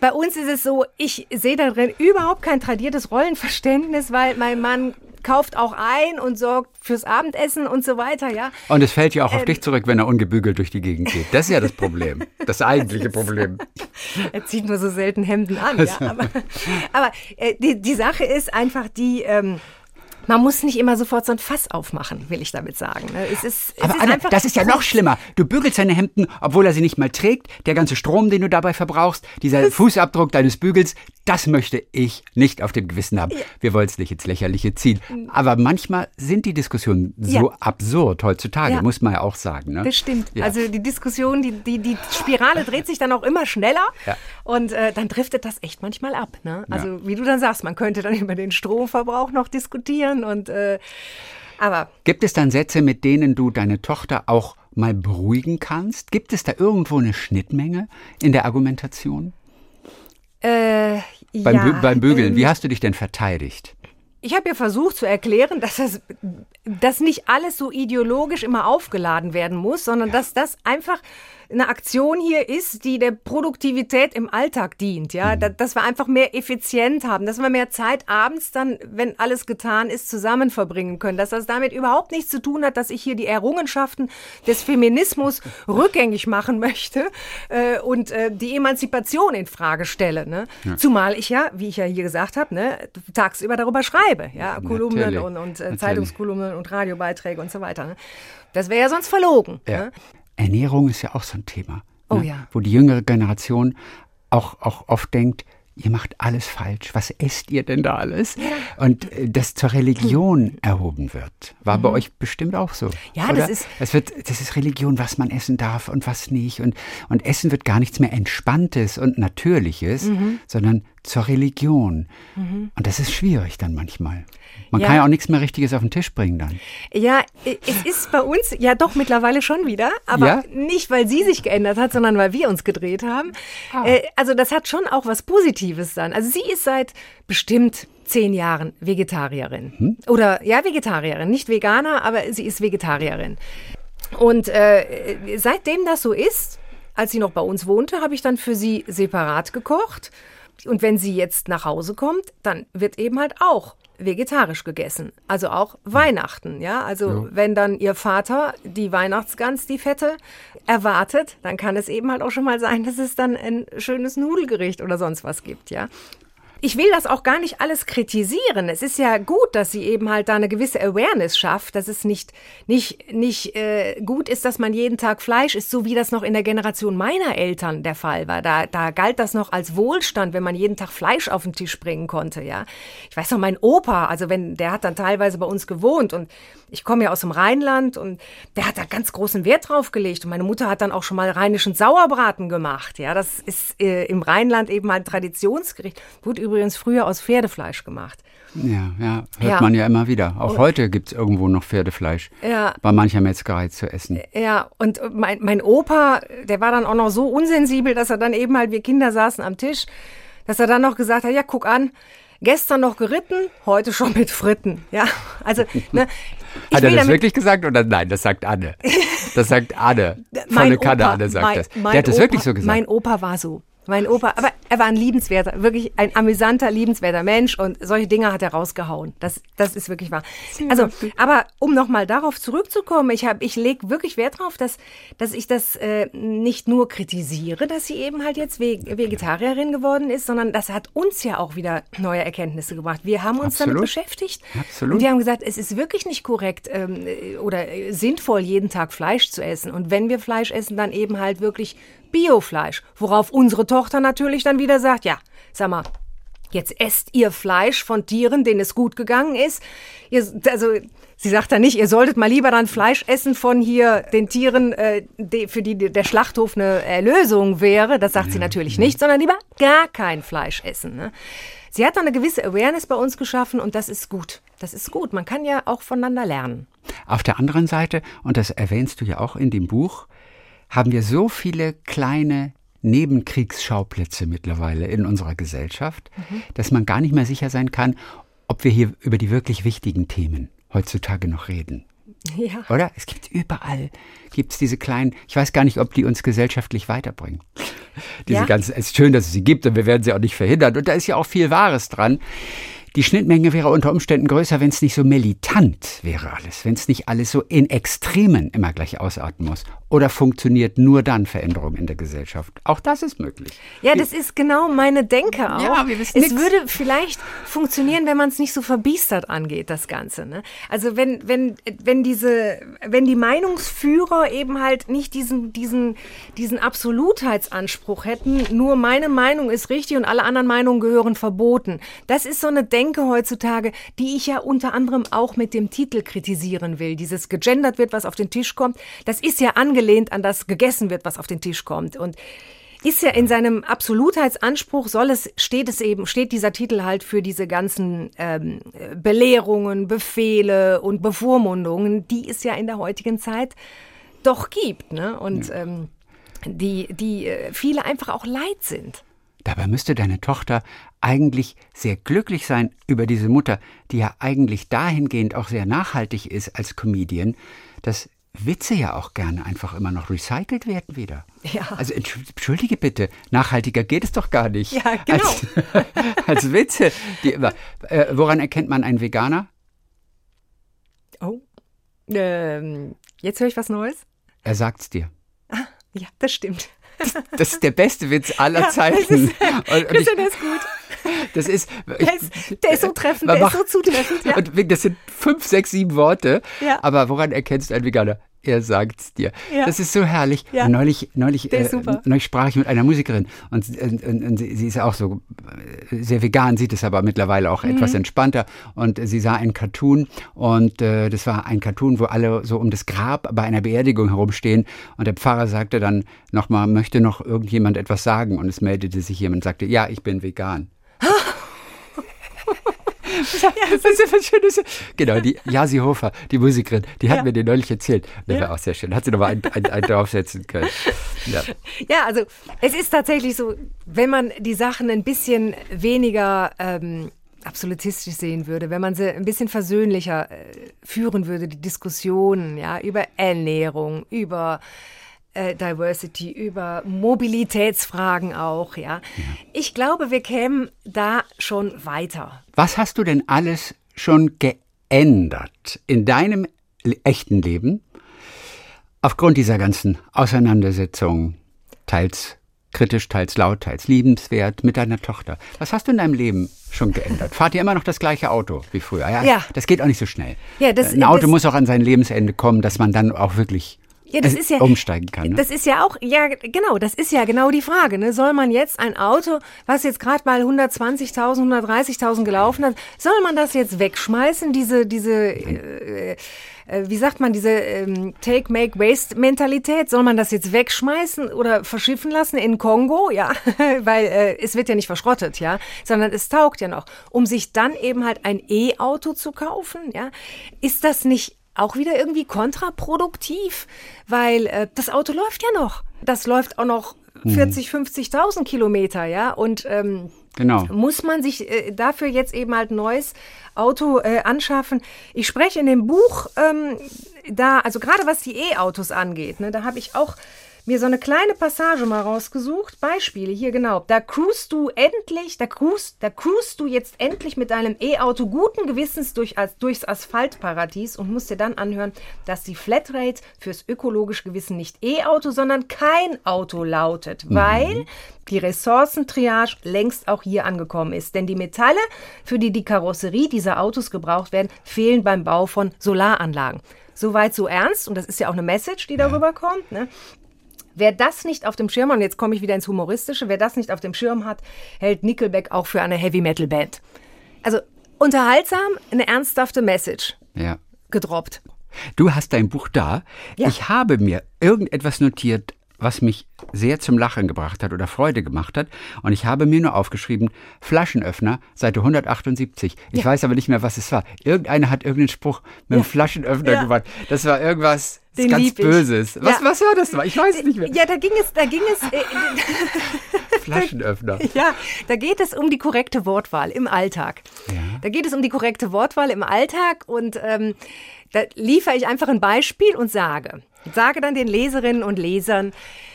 bei uns ist es so, ich sehe darin überhaupt kein tradiertes Rollenverständnis, weil mein Mann kauft auch ein und sorgt fürs Abendessen und so weiter, ja. Und es fällt ja auch auf ähm, dich zurück, wenn er ungebügelt durch die Gegend geht. Das ist ja das Problem. Das eigentliche Problem. er zieht nur so selten Hemden an, ja. Aber, aber äh, die, die Sache ist einfach die, ähm, man muss nicht immer sofort so ein Fass aufmachen, will ich damit sagen. Ne? Es ist, es Aber ist Anna, das ist ja noch schlimmer. Du bügelst deine Hemden, obwohl er sie nicht mal trägt. Der ganze Strom, den du dabei verbrauchst, dieser Fußabdruck deines Bügels, das möchte ich nicht auf dem Gewissen haben. Wir wollen es nicht ins Lächerliche ziehen. Aber manchmal sind die Diskussionen so ja. absurd heutzutage, ja. muss man ja auch sagen. Ne? Das stimmt. Ja. Also die Diskussion, die, die, die Spirale dreht sich dann auch immer schneller und äh, dann driftet das echt manchmal ab. Ne? Also wie du dann sagst, man könnte dann über den Stromverbrauch noch diskutieren und äh, aber. Gibt es dann Sätze, mit denen du deine Tochter auch mal beruhigen kannst? Gibt es da irgendwo eine Schnittmenge in der Argumentation? Äh, beim, ja, Bü beim Bügeln, ähm, wie hast du dich denn verteidigt? Ich habe ja versucht zu erklären, dass das dass nicht alles so ideologisch immer aufgeladen werden muss, sondern ja. dass das einfach eine Aktion hier ist, die der Produktivität im Alltag dient, ja, mhm. dass wir einfach mehr effizient haben, dass wir mehr Zeit abends dann, wenn alles getan ist, zusammen verbringen können, dass das damit überhaupt nichts zu tun hat, dass ich hier die Errungenschaften des Feminismus rückgängig machen möchte äh, und äh, die Emanzipation in Frage stelle, ne? Ja. Zumal ich ja, wie ich ja hier gesagt habe, ne, tagsüber darüber schreibe, ja, Kolumnen und, und äh, Zeitungskolumnen und Radiobeiträge und so weiter. Ne? Das wäre ja sonst verlogen. Ja. Ne? Ernährung ist ja auch so ein Thema. Oh ne? ja. Wo die jüngere Generation auch, auch oft denkt, ihr macht alles falsch. Was esst ihr denn da alles? Ja. Und äh, das zur Religion hm. erhoben wird. War mhm. bei euch bestimmt auch so. Ja, oder? das ist. Es wird, das ist Religion, was man essen darf und was nicht. Und, und Essen wird gar nichts mehr Entspanntes und Natürliches, mhm. sondern zur Religion. Mhm. Und das ist schwierig dann manchmal. Man ja. kann ja auch nichts mehr Richtiges auf den Tisch bringen dann. Ja, es ist bei uns ja doch mittlerweile schon wieder, aber ja? nicht, weil sie sich geändert hat, sondern weil wir uns gedreht haben. Ah. Äh, also das hat schon auch was Positives dann. Also sie ist seit bestimmt zehn Jahren Vegetarierin. Hm? Oder ja, Vegetarierin, nicht Veganer, aber sie ist Vegetarierin. Und äh, seitdem das so ist, als sie noch bei uns wohnte, habe ich dann für sie separat gekocht. Und wenn sie jetzt nach Hause kommt, dann wird eben halt auch vegetarisch gegessen. Also auch Weihnachten, ja. Also ja. wenn dann ihr Vater die Weihnachtsgans, die Fette, erwartet, dann kann es eben halt auch schon mal sein, dass es dann ein schönes Nudelgericht oder sonst was gibt, ja ich will das auch gar nicht alles kritisieren. Es ist ja gut, dass sie eben halt da eine gewisse Awareness schafft, dass es nicht, nicht, nicht äh, gut ist, dass man jeden Tag Fleisch isst, so wie das noch in der Generation meiner Eltern der Fall war. Da, da galt das noch als Wohlstand, wenn man jeden Tag Fleisch auf den Tisch bringen konnte, ja. Ich weiß noch, mein Opa, also wenn, der hat dann teilweise bei uns gewohnt und ich komme ja aus dem Rheinland und der hat da ganz großen Wert drauf gelegt. Und meine Mutter hat dann auch schon mal rheinischen Sauerbraten gemacht. Ja, das ist äh, im Rheinland eben ein Traditionsgericht. Wurde übrigens früher aus Pferdefleisch gemacht. Ja, ja, hört ja. man ja immer wieder. Auch und, heute gibt es irgendwo noch Pferdefleisch ja. bei mancher Metzgerei zu essen. Ja, und mein, mein Opa, der war dann auch noch so unsensibel, dass er dann eben halt, wir Kinder saßen am Tisch, dass er dann noch gesagt hat, ja, guck an, gestern noch geritten, heute schon mit Fritten. Ja, also ne, hat er das wirklich gesagt oder nein? Das sagt Anne. Das sagt Anne. Volle Kanne Anne sagt mein, das. Der hat das Opa, wirklich so gesagt. Mein Opa war so. Mein Opa, aber er war ein liebenswerter, wirklich ein amüsanter, liebenswerter Mensch und solche Dinge hat er rausgehauen. Das, das ist wirklich wahr. Also, aber um nochmal darauf zurückzukommen, ich habe, ich lege wirklich Wert darauf, dass, dass ich das äh, nicht nur kritisiere, dass sie eben halt jetzt Vegetarierin geworden ist, sondern das hat uns ja auch wieder neue Erkenntnisse gebracht. Wir haben uns Absolut. damit beschäftigt Absolut. und wir haben gesagt, es ist wirklich nicht korrekt ähm, oder sinnvoll, jeden Tag Fleisch zu essen. Und wenn wir Fleisch essen, dann eben halt wirklich Biofleisch. Worauf unsere Tochter natürlich dann wieder sagt, ja, sag mal, jetzt esst ihr Fleisch von Tieren, denen es gut gegangen ist. Ihr, also sie sagt dann nicht, ihr solltet mal lieber dann Fleisch essen von hier den Tieren, äh, die, für die der Schlachthof eine Erlösung wäre. Das sagt ja, sie natürlich nicht, sondern lieber gar kein Fleisch essen. Ne? Sie hat dann eine gewisse Awareness bei uns geschaffen und das ist gut. Das ist gut. Man kann ja auch voneinander lernen. Auf der anderen Seite, und das erwähnst du ja auch in dem Buch, haben wir so viele kleine Nebenkriegsschauplätze mittlerweile in unserer Gesellschaft, mhm. dass man gar nicht mehr sicher sein kann, ob wir hier über die wirklich wichtigen Themen heutzutage noch reden. Ja. Oder? Es gibt überall, gibt es diese kleinen, ich weiß gar nicht, ob die uns gesellschaftlich weiterbringen. Diese ja. ganzen, es ist schön, dass es sie gibt und wir werden sie auch nicht verhindern. Und da ist ja auch viel Wahres dran. Die Schnittmenge wäre unter Umständen größer, wenn es nicht so militant wäre alles, wenn es nicht alles so in Extremen immer gleich ausarten muss. Oder funktioniert nur dann Veränderung in der Gesellschaft? Auch das ist möglich. Ja, das ist genau meine Denke auch. Ja, wir wissen es nix. würde vielleicht funktionieren, wenn man es nicht so verbiestert angeht, das Ganze. Ne? Also wenn, wenn, wenn diese, wenn die Meinungsführer eben halt nicht diesen, diesen, diesen Absolutheitsanspruch hätten, nur meine Meinung ist richtig und alle anderen Meinungen gehören verboten. Das ist so eine Denke heutzutage, die ich ja unter anderem auch mit dem Titel kritisieren will. Dieses gegendert wird, was auf den Tisch kommt. Das ist ja angenehm angelehnt an das gegessen wird, was auf den Tisch kommt. Und ist ja in seinem Absolutheitsanspruch soll es steht es eben steht dieser Titel halt für diese ganzen ähm, Belehrungen, Befehle und Bevormundungen, die es ja in der heutigen Zeit doch gibt, ne? Und ja. ähm, die die äh, viele einfach auch leid sind. Dabei müsste deine Tochter eigentlich sehr glücklich sein über diese Mutter, die ja eigentlich dahingehend auch sehr nachhaltig ist als Comedian, dass Witze ja auch gerne einfach immer noch recycelt werden wieder. Ja. Also entschuldige bitte, nachhaltiger geht es doch gar nicht. Ja, genau. Als, als Witze. Die immer, äh, woran erkennt man einen Veganer? Oh, ähm, jetzt höre ich was Neues. Er sagt's dir. Ah, ja, das stimmt. Das, das ist der beste Witz aller ja, Zeiten. Das ist, und, und ich, das ist gut. Das ist, der ist, der ist so treffend, der macht, ist so zutreffend. Ja. Und das sind fünf, sechs, sieben Worte. Ja. Aber woran erkennst du einen Veganer? Er sagt's dir. Ja. Das ist so herrlich. Ja. Neulich, neulich, äh, neulich sprach ich mit einer Musikerin und, und, und, und, sie ist auch so äh, sehr vegan, sieht es aber mittlerweile auch mhm. etwas entspannter. Und sie sah einen Cartoon und äh, das war ein Cartoon, wo alle so um das Grab bei einer Beerdigung herumstehen. Und der Pfarrer sagte dann nochmal, möchte noch irgendjemand etwas sagen? Und es meldete sich jemand und sagte, ja, ich bin vegan. ja, das ist was Schönes. Genau, die Jasi Hofer, die Musikerin, die hat ja. mir den neulich erzählt. Das ja. war auch sehr schön. Hat sie nochmal einen, einen, einen draufsetzen können. Ja. ja, also es ist tatsächlich so, wenn man die Sachen ein bisschen weniger ähm, absolutistisch sehen würde, wenn man sie ein bisschen versöhnlicher äh, führen würde, die Diskussionen, ja, über Ernährung, über äh, Diversity, über Mobilitätsfragen auch, ja. ja. Ich glaube, wir kämen da schon weiter. Was hast du denn alles schon geändert in deinem echten Leben aufgrund dieser ganzen Auseinandersetzungen, teils kritisch, teils laut, teils liebenswert mit deiner Tochter. Was hast du in deinem Leben schon geändert? Fahrt ihr immer noch das gleiche Auto wie früher? Ja, ja. Das geht auch nicht so schnell. Ja, das, Ein Auto das, muss auch an sein Lebensende kommen, dass man dann auch wirklich ja, das ist ja, umsteigen kann. Ne? Das ist ja auch, ja, genau, das ist ja genau die Frage. Ne? Soll man jetzt ein Auto, was jetzt gerade mal 120.000, 130.000 gelaufen hat, soll man das jetzt wegschmeißen, diese, diese, äh, äh, wie sagt man, diese ähm, Take, Make, Waste-Mentalität? Soll man das jetzt wegschmeißen oder verschiffen lassen in Kongo? Ja, weil äh, es wird ja nicht verschrottet, ja, sondern es taugt ja noch. Um sich dann eben halt ein E-Auto zu kaufen, ja, ist das nicht auch wieder irgendwie kontraproduktiv, weil äh, das Auto läuft ja noch. Das läuft auch noch 40, mhm. 50.000 Kilometer, ja. Und ähm, genau. muss man sich äh, dafür jetzt eben halt ein neues Auto äh, anschaffen. Ich spreche in dem Buch ähm, da, also gerade was die E-Autos angeht, ne, da habe ich auch mir so eine kleine Passage mal rausgesucht. Beispiele hier genau. Da cruist du endlich, da cruist, da cruist du jetzt endlich mit deinem E-Auto guten Gewissens durch, durchs Asphaltparadies und musst dir dann anhören, dass die Flatrate fürs ökologische Gewissen nicht E-Auto, sondern kein Auto lautet, mhm. weil die Ressourcentriage längst auch hier angekommen ist. Denn die Metalle, für die die Karosserie dieser Autos gebraucht werden, fehlen beim Bau von Solaranlagen. Soweit so ernst, und das ist ja auch eine Message, die darüber ja. kommt. Ne? Wer das nicht auf dem Schirm hat, und jetzt komme ich wieder ins Humoristische, wer das nicht auf dem Schirm hat, hält Nickelback auch für eine Heavy-Metal-Band. Also unterhaltsam, eine ernsthafte Message ja. gedroppt. Du hast dein Buch da. Ja. Ich habe mir irgendetwas notiert, was mich sehr zum Lachen gebracht hat oder Freude gemacht hat. Und ich habe mir nur aufgeschrieben, Flaschenöffner, Seite 178. Ich ja. weiß aber nicht mehr, was es war. Irgendeiner hat irgendeinen Spruch mit einem Flaschenöffner ja. gemacht. Das war irgendwas Den ganz Böses. Was, was war das? Ich weiß es nicht mehr. Ja, da ging es, da ging es. Äh, Flaschenöffner. Ja, da geht es um die korrekte Wortwahl im Alltag. Ja. Da geht es um die korrekte Wortwahl im Alltag und ähm, da liefere ich einfach ein Beispiel und sage, sage dann den Leserinnen und Lesern,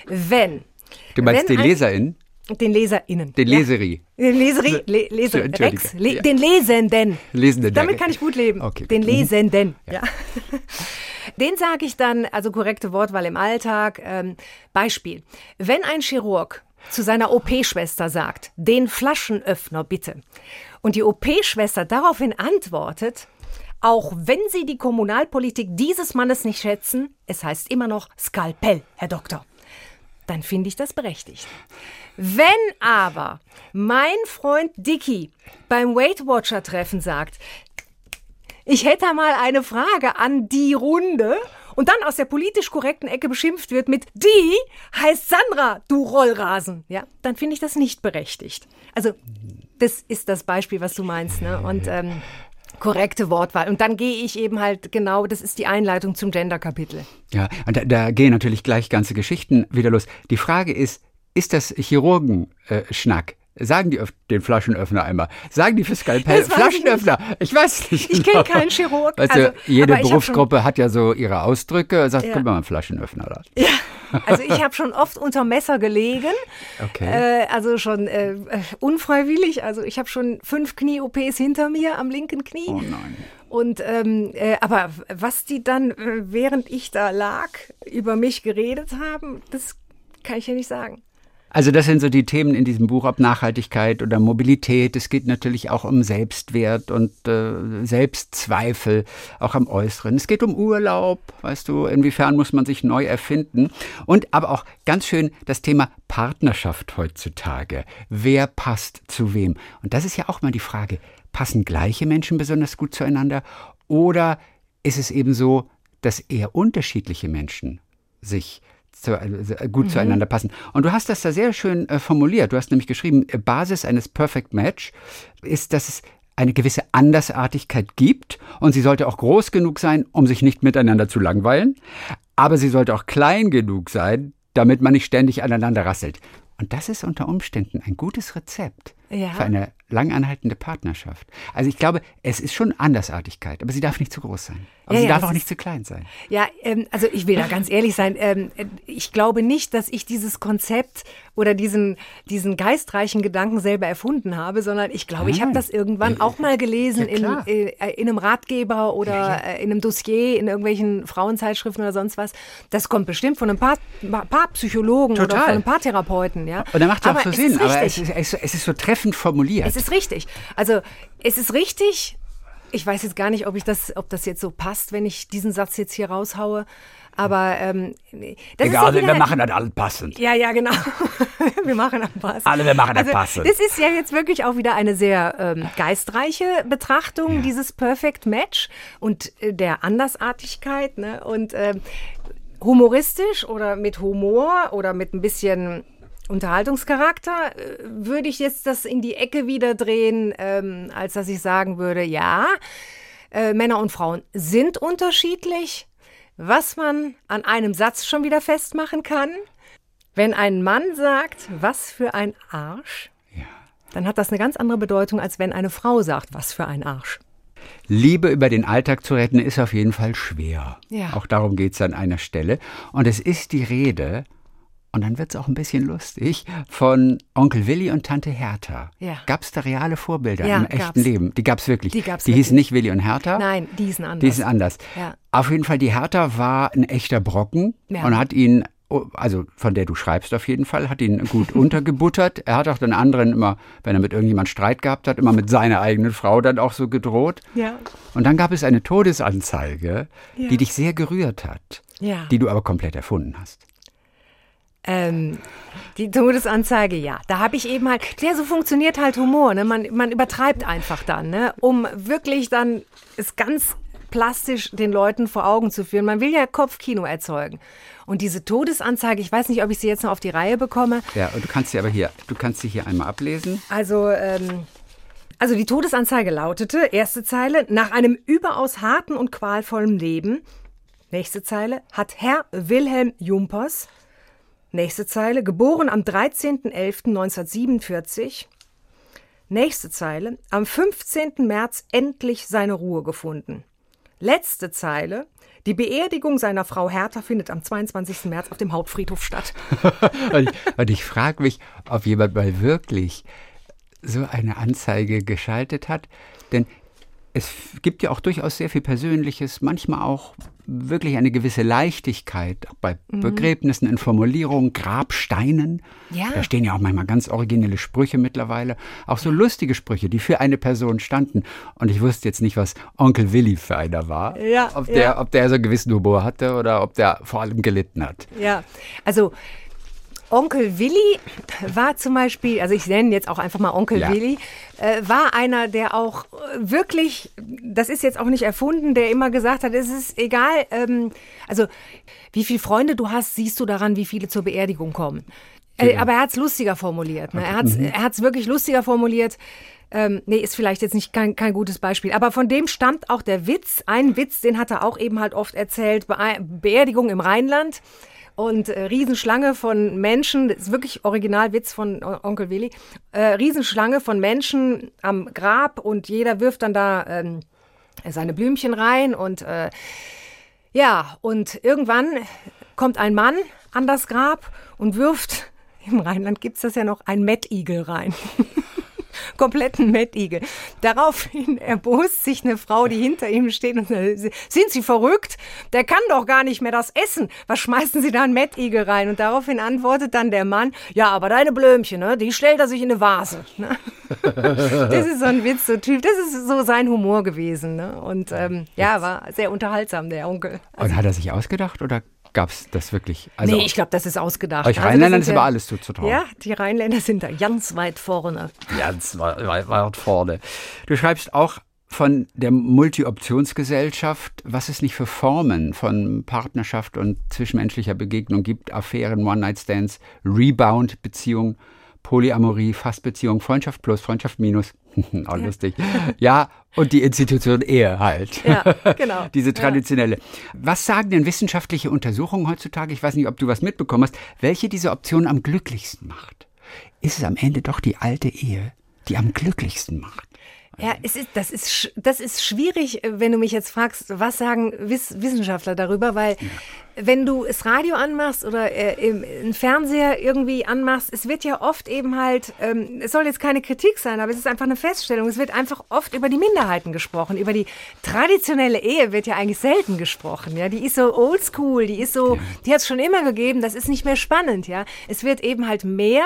wenn. Du meinst den LeserInnen? Den LeserInnen. Den Leserie. Ja. Den Leserie, Le Leser, Rex, Le ja. den Lesenden. Lesenden. Damit kann ich gut leben. Okay. Den mhm. Lesenden. Ja. ja. Den sage ich dann, also korrekte Wortwahl im Alltag. Ähm, Beispiel. Wenn ein Chirurg zu seiner OP-Schwester sagt, den Flaschenöffner bitte, und die OP-Schwester daraufhin antwortet, auch wenn Sie die Kommunalpolitik dieses Mannes nicht schätzen, es heißt immer noch Skalpell, Herr Doktor. Dann finde ich das berechtigt. Wenn aber mein Freund Dicky beim Weight Watcher Treffen sagt, ich hätte mal eine Frage an die Runde und dann aus der politisch korrekten Ecke beschimpft wird mit die heißt Sandra, du Rollrasen, ja, dann finde ich das nicht berechtigt. Also das ist das Beispiel, was du meinst, ne? Und ähm, korrekte Wortwahl. Und dann gehe ich eben halt genau, das ist die Einleitung zum Gender-Kapitel. Ja, da, da, gehen natürlich gleich ganze Geschichten wieder los. Die Frage ist, ist das Chirurgenschnack? Äh, Sagen die den Flaschenöffner einmal. Sagen die für Skalpell Flaschenöffner. Ich, ich weiß nicht. Ich kenne keinen Chirurg. Weißt also, jede Berufsgruppe hat ja so ihre Ausdrücke. Sagt, ja. mal, ein Flaschenöffner. Ja. Also ich habe schon oft unter Messer gelegen. Okay. Äh, also schon äh, unfreiwillig. Also ich habe schon fünf Knie-OPs hinter mir am linken Knie. Oh nein. Und ähm, äh, aber was die dann, äh, während ich da lag, über mich geredet haben, das kann ich ja nicht sagen. Also das sind so die Themen in diesem Buch, ob Nachhaltigkeit oder Mobilität. Es geht natürlich auch um Selbstwert und äh, Selbstzweifel, auch am Äußeren. Es geht um Urlaub, weißt du, inwiefern muss man sich neu erfinden. Und aber auch ganz schön das Thema Partnerschaft heutzutage. Wer passt zu wem? Und das ist ja auch mal die Frage, passen gleiche Menschen besonders gut zueinander? Oder ist es eben so, dass eher unterschiedliche Menschen sich zu, äh, gut mhm. zueinander passen. Und du hast das da sehr schön äh, formuliert. Du hast nämlich geschrieben, äh, Basis eines Perfect Match ist, dass es eine gewisse Andersartigkeit gibt und sie sollte auch groß genug sein, um sich nicht miteinander zu langweilen, aber sie sollte auch klein genug sein, damit man nicht ständig aneinander rasselt. Und das ist unter Umständen ein gutes Rezept ja. für eine langanhaltende Partnerschaft. Also ich glaube, es ist schon Andersartigkeit, aber sie darf nicht zu groß sein. Aber ja, sie ja, darf auch nicht zu klein sein. Ja, ähm, also ich will da ganz ehrlich sein. Ähm, ich glaube nicht, dass ich dieses Konzept oder diesen, diesen geistreichen Gedanken selber erfunden habe, sondern ich glaube, ich habe das irgendwann auch mal gelesen in, in, äh, in, einem Ratgeber oder äh, in einem Dossier, in irgendwelchen Frauenzeitschriften oder sonst was. Das kommt bestimmt von einem paar, paar Psychologen Total. oder von einem Paartherapeuten. Ja? Und da macht ja auch so Sinn, aber es ist, es ist so treffend formuliert. Ist richtig. Also es ist richtig. Ich weiß jetzt gar nicht, ob ich das, ob das jetzt so passt, wenn ich diesen Satz jetzt hier raushaue. Aber ähm, das Egal, ist ja wir machen das alles passend. Ja, ja, genau. wir machen das passend. Alle, wir machen das also, passend. Das ist ja jetzt wirklich auch wieder eine sehr ähm, geistreiche Betrachtung, ja. dieses Perfect Match und äh, der Andersartigkeit. Ne? Und äh, humoristisch oder mit Humor oder mit ein bisschen Unterhaltungscharakter äh, würde ich jetzt das in die Ecke wieder drehen, ähm, als dass ich sagen würde, ja, äh, Männer und Frauen sind unterschiedlich. Was man an einem Satz schon wieder festmachen kann, wenn ein Mann sagt, was für ein Arsch, ja. dann hat das eine ganz andere Bedeutung, als wenn eine Frau sagt, was für ein Arsch. Liebe über den Alltag zu retten, ist auf jeden Fall schwer. Ja. Auch darum geht es an einer Stelle. Und es ist die Rede und dann wird es auch ein bisschen lustig von Onkel Willi und Tante Hertha. Ja. Gab es da reale Vorbilder ja, im echten gab's. Leben? Die gab es wirklich. Die, gab's die wirklich. hießen nicht Willi und Hertha? Nein, die hießen anders. Die hießen anders. Ja. Auf jeden Fall, die Hertha war ein echter Brocken ja. und hat ihn also von der du schreibst auf jeden Fall, hat ihn gut untergebuttert. Er hat auch den anderen immer, wenn er mit irgendjemand Streit gehabt hat, immer mit seiner eigenen Frau dann auch so gedroht. Ja. Und dann gab es eine Todesanzeige, die dich sehr gerührt hat, die du aber komplett erfunden hast. Ähm, die Todesanzeige, ja. Da habe ich eben halt, ja, so funktioniert halt Humor. Ne? Man, man übertreibt einfach dann, ne? um wirklich dann es ganz plastisch den Leuten vor Augen zu führen. Man will ja Kopfkino erzeugen. Und diese Todesanzeige, ich weiß nicht, ob ich sie jetzt noch auf die Reihe bekomme. Ja, und du kannst sie aber hier, du kannst sie hier einmal ablesen. Also, ähm, also die Todesanzeige lautete, erste Zeile, nach einem überaus harten und qualvollen Leben, nächste Zeile, hat Herr Wilhelm Jumpers, nächste Zeile, geboren am 13.11.1947, nächste Zeile, am 15. März endlich seine Ruhe gefunden. Letzte Zeile, die Beerdigung seiner Frau Hertha findet am 22. März auf dem Hauptfriedhof statt. und ich, und ich frage mich, ob jemand mal wirklich so eine Anzeige geschaltet hat. Denn es gibt ja auch durchaus sehr viel Persönliches, manchmal auch wirklich eine gewisse Leichtigkeit bei mhm. Begräbnissen in Formulierungen, Grabsteinen. Ja. Da stehen ja auch manchmal ganz originelle Sprüche mittlerweile. Auch so lustige Sprüche, die für eine Person standen. Und ich wusste jetzt nicht, was Onkel Willi für einer war. Ja, ob, der, ja. ob der so einen gewissen Humor hatte oder ob der vor allem gelitten hat. Ja, also Onkel Willi war zum Beispiel, also ich nenne jetzt auch einfach mal Onkel ja. Willi, äh, war einer, der auch wirklich, das ist jetzt auch nicht erfunden, der immer gesagt hat, es ist egal, ähm, also wie viele Freunde du hast, siehst du daran, wie viele zur Beerdigung kommen. Äh, aber er hat es lustiger formuliert. Ne? Er hat es mhm. wirklich lustiger formuliert. Ähm, nee, ist vielleicht jetzt nicht kein, kein gutes Beispiel. Aber von dem stammt auch der Witz. Ein Witz, den hat er auch eben halt oft erzählt. Be Beerdigung im Rheinland und äh, Riesenschlange von Menschen, das ist wirklich Originalwitz von Onkel Willi, äh, Riesenschlange von Menschen am Grab und jeder wirft dann da ähm, seine Blümchen rein und äh, ja, und irgendwann kommt ein Mann an das Grab und wirft, im Rheinland gibt es das ja noch, ein Mettigel rein. kompletten Mettigel. Daraufhin erbost sich eine Frau, die hinter ihm steht und sagt, sind Sie verrückt? Der kann doch gar nicht mehr das essen. Was schmeißen Sie da einen Mettigel rein? Und daraufhin antwortet dann der Mann, ja, aber deine Blömchen, ne, die stellt er sich in eine Vase. Ne? das ist so ein Witz, so Typ. Das ist so sein Humor gewesen. Ne? Und ähm, ja, war sehr unterhaltsam, der Onkel. Also, und hat er sich ausgedacht oder gab es das wirklich? Also nee, ich glaube, das ist ausgedacht. Euch also Rheinländern ist aber alles zuzutrauen. Ja, die Rheinländer sind da ganz weit vorne. Ganz weit, weit vorne. Du schreibst auch von der Multi-Optionsgesellschaft, was es nicht für Formen von Partnerschaft und zwischenmenschlicher Begegnung gibt, Affären, One-Night-Stands, Rebound-Beziehungen, Polyamorie, Fastbeziehung, Freundschaft plus, Freundschaft minus. Auch lustig. Ja, und die Institution Ehe halt. Ja, genau. Diese traditionelle. Ja. Was sagen denn wissenschaftliche Untersuchungen heutzutage? Ich weiß nicht, ob du was mitbekommen hast, welche diese Option am glücklichsten macht. Ist es am Ende doch die alte Ehe, die am glücklichsten macht? Ja, es ist, das, ist, das ist schwierig, wenn du mich jetzt fragst, was sagen Wiss Wissenschaftler darüber, weil ja wenn du das Radio anmachst oder äh, im, Fernseher irgendwie anmachst, es wird ja oft eben halt, ähm, es soll jetzt keine Kritik sein, aber es ist einfach eine Feststellung, es wird einfach oft über die Minderheiten gesprochen. Über die traditionelle Ehe wird ja eigentlich selten gesprochen. Ja, die ist so oldschool, die ist so, die hat es schon immer gegeben, das ist nicht mehr spannend. Ja, es wird eben halt mehr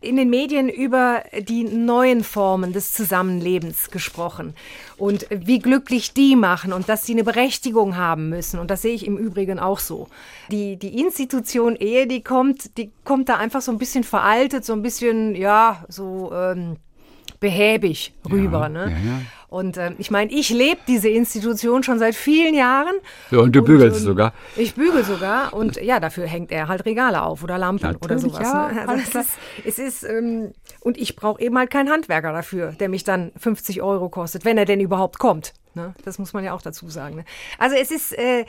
in den Medien über die neuen Formen des Zusammenlebens gesprochen und wie glücklich die machen und dass sie eine Berechtigung haben müssen. Und das sehe ich im Übrigen auch so. Die, die Institution Ehe, die kommt, die kommt da einfach so ein bisschen veraltet, so ein bisschen, ja, so ähm, behäbig rüber. Ja, ne? Ja, ja. Und äh, ich meine, ich lebe diese Institution schon seit vielen Jahren. Ja, und du bügelst und, sogar. Ich bügel sogar. Und ja, dafür hängt er halt Regale auf oder Lampen Natürlich, oder sowas. Ja, ne? also es ist, es ist ähm, und ich brauche eben halt keinen Handwerker dafür, der mich dann 50 Euro kostet, wenn er denn überhaupt kommt. Ne? Das muss man ja auch dazu sagen. Ne? Also es ist. Äh,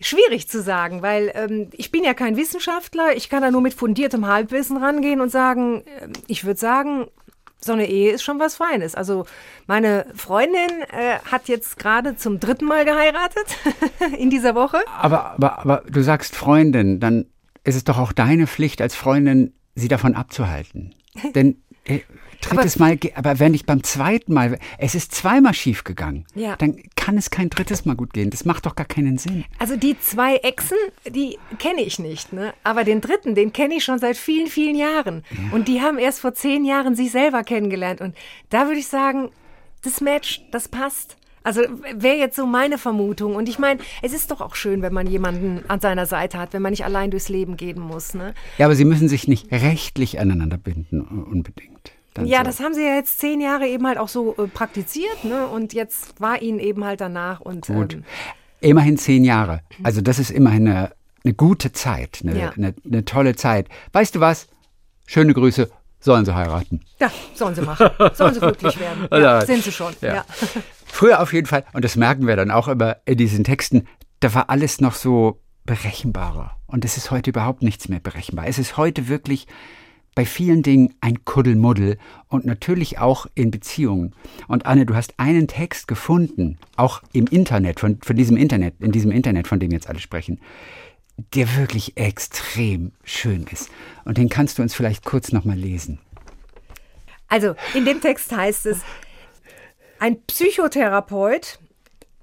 schwierig zu sagen, weil ähm, ich bin ja kein Wissenschaftler. Ich kann da nur mit fundiertem Halbwissen rangehen und sagen, äh, ich würde sagen, so eine Ehe ist schon was Feines. Also meine Freundin äh, hat jetzt gerade zum dritten Mal geheiratet in dieser Woche. Aber, aber, aber du sagst Freundin, dann ist es doch auch deine Pflicht als Freundin, sie davon abzuhalten. Denn äh, drittes aber, Mal, aber wenn ich beim zweiten Mal, es ist zweimal schief gegangen, ja. dann kann es kein drittes Mal gut gehen. Das macht doch gar keinen Sinn. Also die zwei Echsen, die kenne ich nicht, ne? aber den dritten, den kenne ich schon seit vielen, vielen Jahren. Ja. Und die haben erst vor zehn Jahren sich selber kennengelernt. Und da würde ich sagen, das Match, das passt. Also wäre jetzt so meine Vermutung. Und ich meine, es ist doch auch schön, wenn man jemanden an seiner Seite hat, wenn man nicht allein durchs Leben gehen muss. Ne? Ja, aber Sie müssen sich nicht rechtlich aneinander binden, unbedingt. Ja, so. das haben sie ja jetzt zehn Jahre eben halt auch so äh, praktiziert, ne? Und jetzt war ihnen eben halt danach und gut. Ähm, immerhin zehn Jahre. Also das ist immerhin eine eine gute Zeit, eine, Ja. eine, eine tolle Zeit. Weißt du was? Schöne Grüße, sollen sie heiraten. Ja, sollen sie machen. Sollen sie glücklich werden. Ja, sind sie schon. Ja. Ja. Früher auf jeden Fall, und das merken wir dann auch immer in diesen Texten, da war alles noch so berechenbarer. Und es ist heute überhaupt nichts mehr berechenbar. Es ist heute wirklich bei vielen Dingen ein Kuddelmuddel und natürlich auch in Beziehungen. Und Anne, du hast einen Text gefunden, auch im Internet, von, von diesem Internet, in diesem Internet, von dem jetzt alle sprechen, der wirklich extrem schön ist. Und den kannst du uns vielleicht kurz nochmal lesen. Also, in dem Text heißt es, ein Psychotherapeut,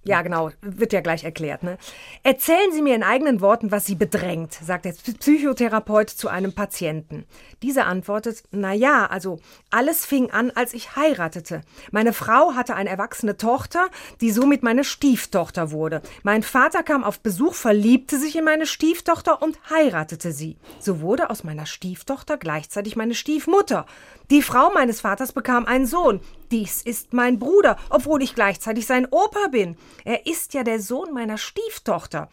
ja genau, wird ja gleich erklärt, ne? Erzählen Sie mir in eigenen Worten, was Sie bedrängt, sagt der Psychotherapeut zu einem Patienten. Dieser antwortet, na ja, also alles fing an, als ich heiratete. Meine Frau hatte eine erwachsene Tochter, die somit meine Stieftochter wurde. Mein Vater kam auf Besuch, verliebte sich in meine Stieftochter und heiratete sie. So wurde aus meiner Stieftochter gleichzeitig meine Stiefmutter. Die Frau meines Vaters bekam einen Sohn. Dies ist mein Bruder, obwohl ich gleichzeitig sein Opa bin. Er ist ja der Sohn meiner Stieftochter.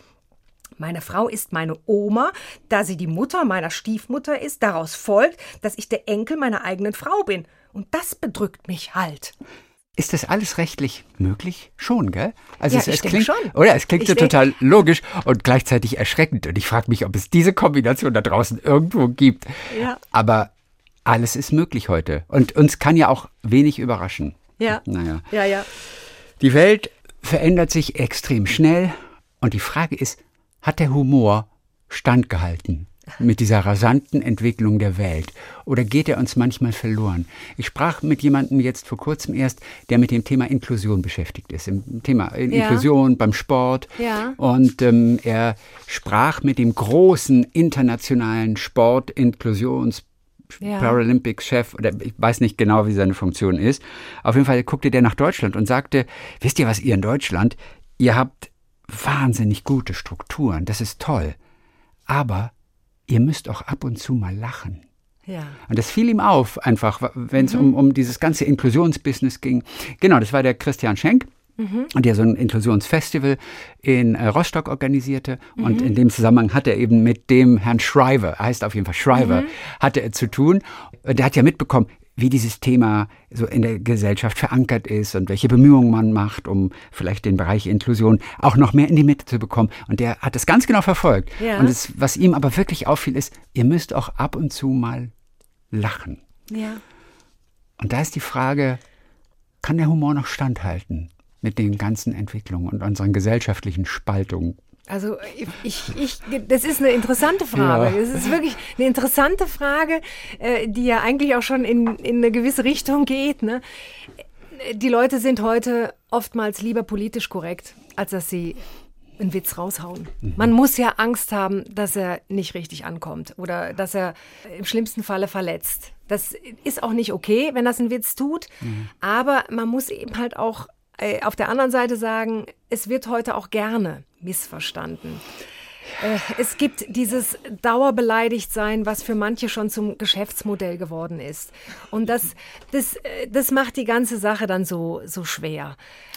Meine Frau ist meine Oma, da sie die Mutter meiner Stiefmutter ist. Daraus folgt, dass ich der Enkel meiner eigenen Frau bin. Und das bedrückt mich halt. Ist das alles rechtlich möglich? Schon, gell? Also Ja, es, es klingt, schon. oder? Es klingt Ich so total logisch und gleichzeitig erschreckend. Und ich frage mich, ob es diese Kombination da draußen irgendwo gibt. Ja. Aber alles ist möglich heute. Und uns kann ja auch wenig überraschen. Ja. Naja. Ja, ja. Die Welt verändert sich extrem schnell. Und die Frage ist, hat der Humor standgehalten mit dieser rasanten Entwicklung der Welt? Oder geht er uns manchmal verloren? Ich sprach mit jemandem jetzt vor kurzem erst, der mit dem Thema Inklusion beschäftigt ist. Im Thema äh, Ja. Inklusion beim Sport. Ja. Und ähm, er sprach mit dem großen internationalen Sport-Inklusions- Ja. Paralympics-Chef, oder ich weiß nicht genau, wie seine Funktion ist. Auf jeden Fall guckte der nach Deutschland und sagte, wisst ihr was, ihr in Deutschland, ihr habt wahnsinnig gute Strukturen, das ist toll. Aber ihr müsst auch ab und zu mal lachen. Ja. Und das fiel ihm auf, einfach, wenn es um, um dieses ganze Inklusionsbusiness ging. Genau, das war der Christian Schenk. Und der so ein Inklusionsfestival in äh, Rostock organisierte. Und in dem Zusammenhang hat er eben mit dem Herrn Schreiber, er heißt auf jeden Fall Schreiber, hatte er zu tun. Der hat ja mitbekommen, wie dieses Thema so in der Gesellschaft verankert ist und welche Bemühungen man macht, um vielleicht den Bereich Inklusion auch noch mehr in die Mitte zu bekommen. Und der hat das ganz genau verfolgt. Ja. Und es, was ihm aber wirklich auffiel, ist, ihr müsst auch ab und zu mal lachen. Ja. Und da ist die Frage, kann der Humor noch standhalten mit den ganzen Entwicklungen und unseren gesellschaftlichen Spaltungen? Also ich, ich, das ist eine interessante Frage. Ja. Das ist wirklich eine interessante Frage, äh, die ja eigentlich auch schon in, in eine gewisse Richtung geht. Ne? Die Leute sind heute oftmals lieber politisch korrekt, als dass sie einen Witz raushauen. Man muss ja Angst haben, dass er nicht richtig ankommt oder dass er im schlimmsten Falle verletzt. Das ist auch nicht okay, wenn das ein Witz tut. Aber man muss eben halt auch äh, auf der anderen Seite sagen, es wird heute auch gerne missverstanden. Äh, Es gibt dieses Dauerbeleidigtsein, was für manche schon zum Geschäftsmodell geworden ist. Und das, das, äh, das macht die ganze Sache dann so, so schwer.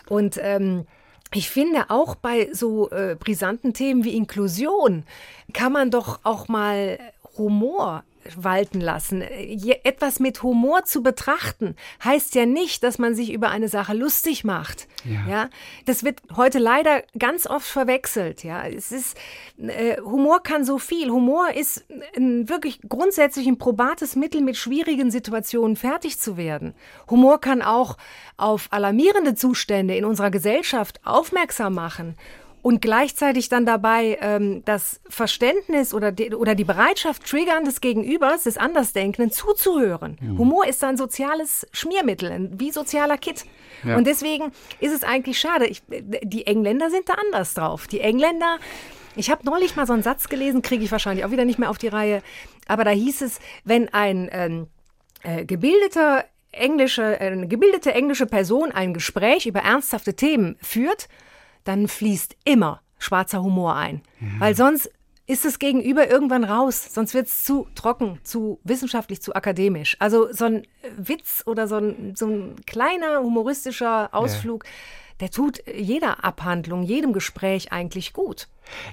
Und ähm, ich finde, auch bei so äh, brisanten Themen wie Inklusion kann man doch auch mal Humor walten lassen. Etwas mit Humor zu betrachten, heißt ja nicht, dass man sich über eine Sache lustig macht. Ja. Ja, das wird heute leider ganz oft verwechselt. Ja, es ist äh, Humor kann so viel. Humor ist ein wirklich grundsätzlich ein probates Mittel, mit schwierigen Situationen fertig zu werden. Humor kann auch auf alarmierende Zustände in unserer Gesellschaft aufmerksam machen und gleichzeitig dann dabei ähm, das Verständnis oder die, oder die Bereitschaft triggern des Gegenübers, des Andersdenkenden, zuzuhören. Humor ist ein soziales Schmiermittel, wie sozialer Kit. Ja. Und deswegen ist es eigentlich schade. Ich, die Engländer sind da anders drauf. Die Engländer, ich habe neulich mal so einen Satz gelesen, kriege ich wahrscheinlich auch wieder nicht mehr auf die Reihe, aber da hieß es, wenn ein ähm, äh, gebildeter englische, äh, eine gebildete englische Person ein Gespräch über ernsthafte Themen führt, dann fließt immer schwarzer Humor ein. Weil sonst ist das Gegenüber irgendwann raus, sonst wird es zu trocken, zu wissenschaftlich, zu akademisch. Also so ein Witz oder so ein, so ein kleiner humoristischer Ausflug, ja. Der tut jeder Abhandlung, jedem Gespräch eigentlich gut.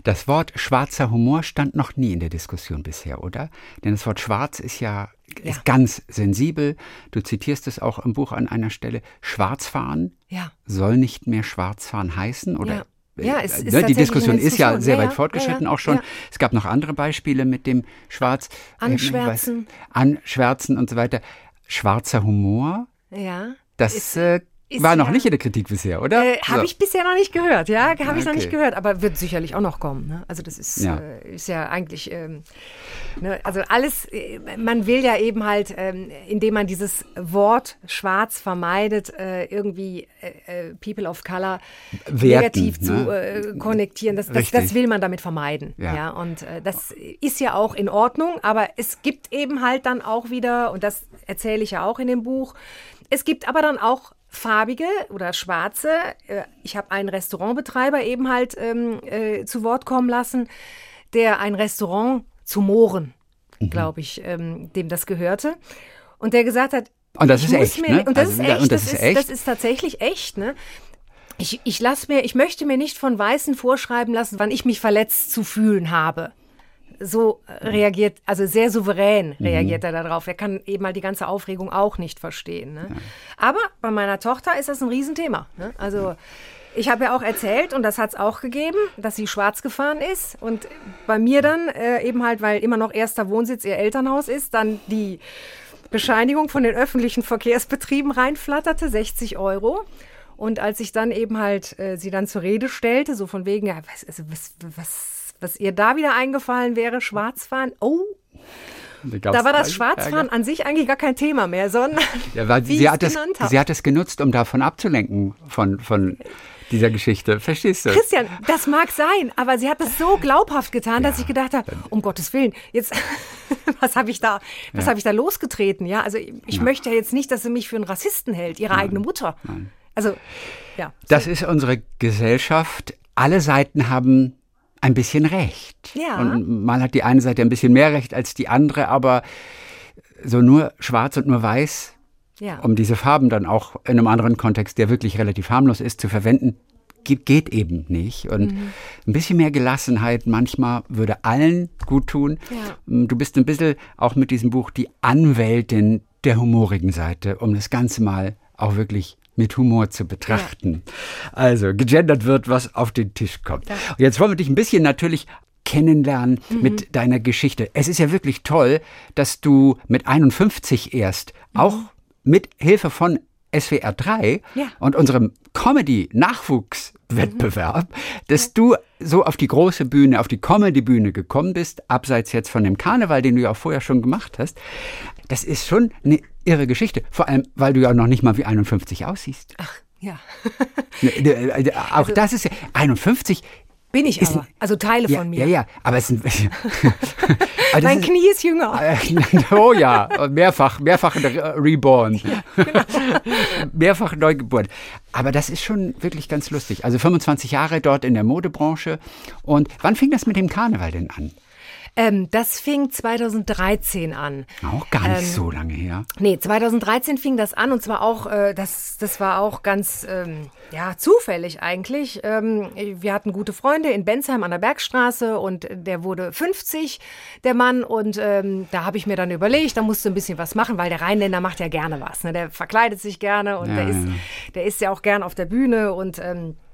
Das Wort schwarzer Humor stand noch nie in der Diskussion bisher, oder? Denn das Wort schwarz ist ja, ja. Ist ganz sensibel. Du zitierst es auch im Buch an einer Stelle. Schwarzfahren ja. soll nicht mehr Schwarzfahren heißen, oder? Ja. Ja, es ist ne, die Diskussion, Diskussion, ist ja sehr ja, weit fortgeschritten ja, auch schon. Es gab noch andere Beispiele mit dem Schwarz. Äh, Anschwärzen. Weiß, Anschwärzen und so weiter. Schwarzer Humor. Ja. Das ist, äh, ist war noch ja, nicht in der Kritik bisher, oder? Äh, Habe so. ich bisher noch nicht gehört, ja, habe okay. ich noch nicht gehört, aber wird sicherlich auch noch kommen. Ne? Also das ist ja, äh, ist ja eigentlich, ähm, ne, also alles, äh, man will ja eben halt, ähm, indem man dieses Wort Schwarz vermeidet, äh, irgendwie äh, People of Color Werten, negativ zu ne? konnektieren. Das, das, das, will man damit vermeiden. Ja, ja? und das ist ja auch in Ordnung, aber es gibt eben halt dann auch wieder, und das erzähle ich ja auch in dem Buch, es gibt aber dann auch farbige oder schwarze. Äh, ich habe einen Restaurantbetreiber eben halt ähm, äh, zu Wort kommen lassen, der ein Restaurant zu Mooren, mhm. glaube ich, ähm, dem das gehörte. Und der gesagt hat, und das ist echt, mir, ne? Und das also, ist echt, und das, das ist, echt? das ist tatsächlich echt, ne? Ich, ich lass mir, ich möchte mir nicht von Weißen vorschreiben lassen, wann ich mich verletzt zu fühlen habe so reagiert, also sehr souverän mhm. reagiert mhm. er darauf. Er kann eben mal die ganze Aufregung auch nicht verstehen. Ne? Ja. Aber bei meiner Tochter ist das ein Riesenthema. Ne? Also ich habe ja auch erzählt, und das hat es auch gegeben, dass sie schwarz gefahren ist. Und bei mir dann äh, eben halt, weil immer noch erster Wohnsitz ihr Elternhaus ist, dann die Bescheinigung von den öffentlichen Verkehrsbetrieben reinflatterte, 60 Euro. Und als ich dann eben halt äh, sie dann zur Rede stellte, so von wegen, ja, was, also, was, was was ihr da wieder eingefallen wäre, Schwarzfahren. Oh, da war das Schwarzfahren an sich eigentlich gar kein Thema mehr, sondern ja, weil wie sie, hat es, sie hat es genutzt, um davon abzulenken, von, von dieser Geschichte. Verstehst du? Christian, das mag sein, aber sie hat es so glaubhaft getan, ja, dass ich gedacht habe, um Gottes Willen, jetzt, was habe ich da, was ja. habe ich da losgetreten? Ja, also ich ja. möchte ja jetzt nicht, dass sie mich für einen Rassisten hält, ihre Nein. eigene Mutter. Nein. Also, ja. Das so. ist unsere Gesellschaft. Alle Seiten haben ein bisschen recht. Ja. Und mal hat die eine Seite ein bisschen mehr recht als die andere, aber so nur schwarz und nur weiß, ja. um diese Farben dann auch in einem anderen Kontext, der wirklich relativ harmlos ist, zu verwenden, geht, eben nicht. Und mhm. ein bisschen mehr Gelassenheit manchmal würde allen gut tun. Ja. Du bist ein bisschen auch mit diesem Buch die Anwältin der humorigen Seite, um das Ganze mal auch wirklich mit Humor zu betrachten. Ja. Also, gegendert wird, was auf den Tisch kommt. Ja. Jetzt wollen wir dich ein bisschen natürlich kennenlernen mhm. mit deiner Geschichte. Es ist ja wirklich toll, dass du mit 51 erst mhm. auch mit Hilfe von SWR 3 ja. und unserem Comedy-Nachwuchswettbewerb, mhm. dass du so auf die große Bühne, auf die Comedy-Bühne gekommen bist, abseits jetzt von dem Karneval, den du ja auch vorher schon gemacht hast. Das ist schon eine irre Geschichte. Vor allem, weil du ja noch nicht mal wie 51 aussiehst. Ach, ja. Ne, äh, äh, auch also, das ist ja, 51 bin ich aber. Also Teile ja, von mir. Ja, ja, aber es sind. mein Knie ist jünger. oh ja, mehrfach, mehrfach reborn. Ja, genau. mehrfach neugeboren. Aber das ist schon wirklich ganz lustig. Also 25 Jahre dort in der Modebranche. Und wann fing das mit dem Karneval denn an? Ähm, das fing 2013 an. Auch gar nicht ähm, so lange her. Nee, 2013 fing das an und zwar auch, äh, das, das war auch ganz ähm, ja, zufällig eigentlich. Ähm, wir hatten gute Freunde in Bensheim an der Bergstraße und der wurde 50, der Mann. Und ähm, da habe ich mir dann überlegt, da musst du ein bisschen was machen, weil der Rheinländer macht ja gerne was. Ne? Der verkleidet sich gerne und ja, der, ist, der ist ja auch gern auf der Bühne und ähm, äh,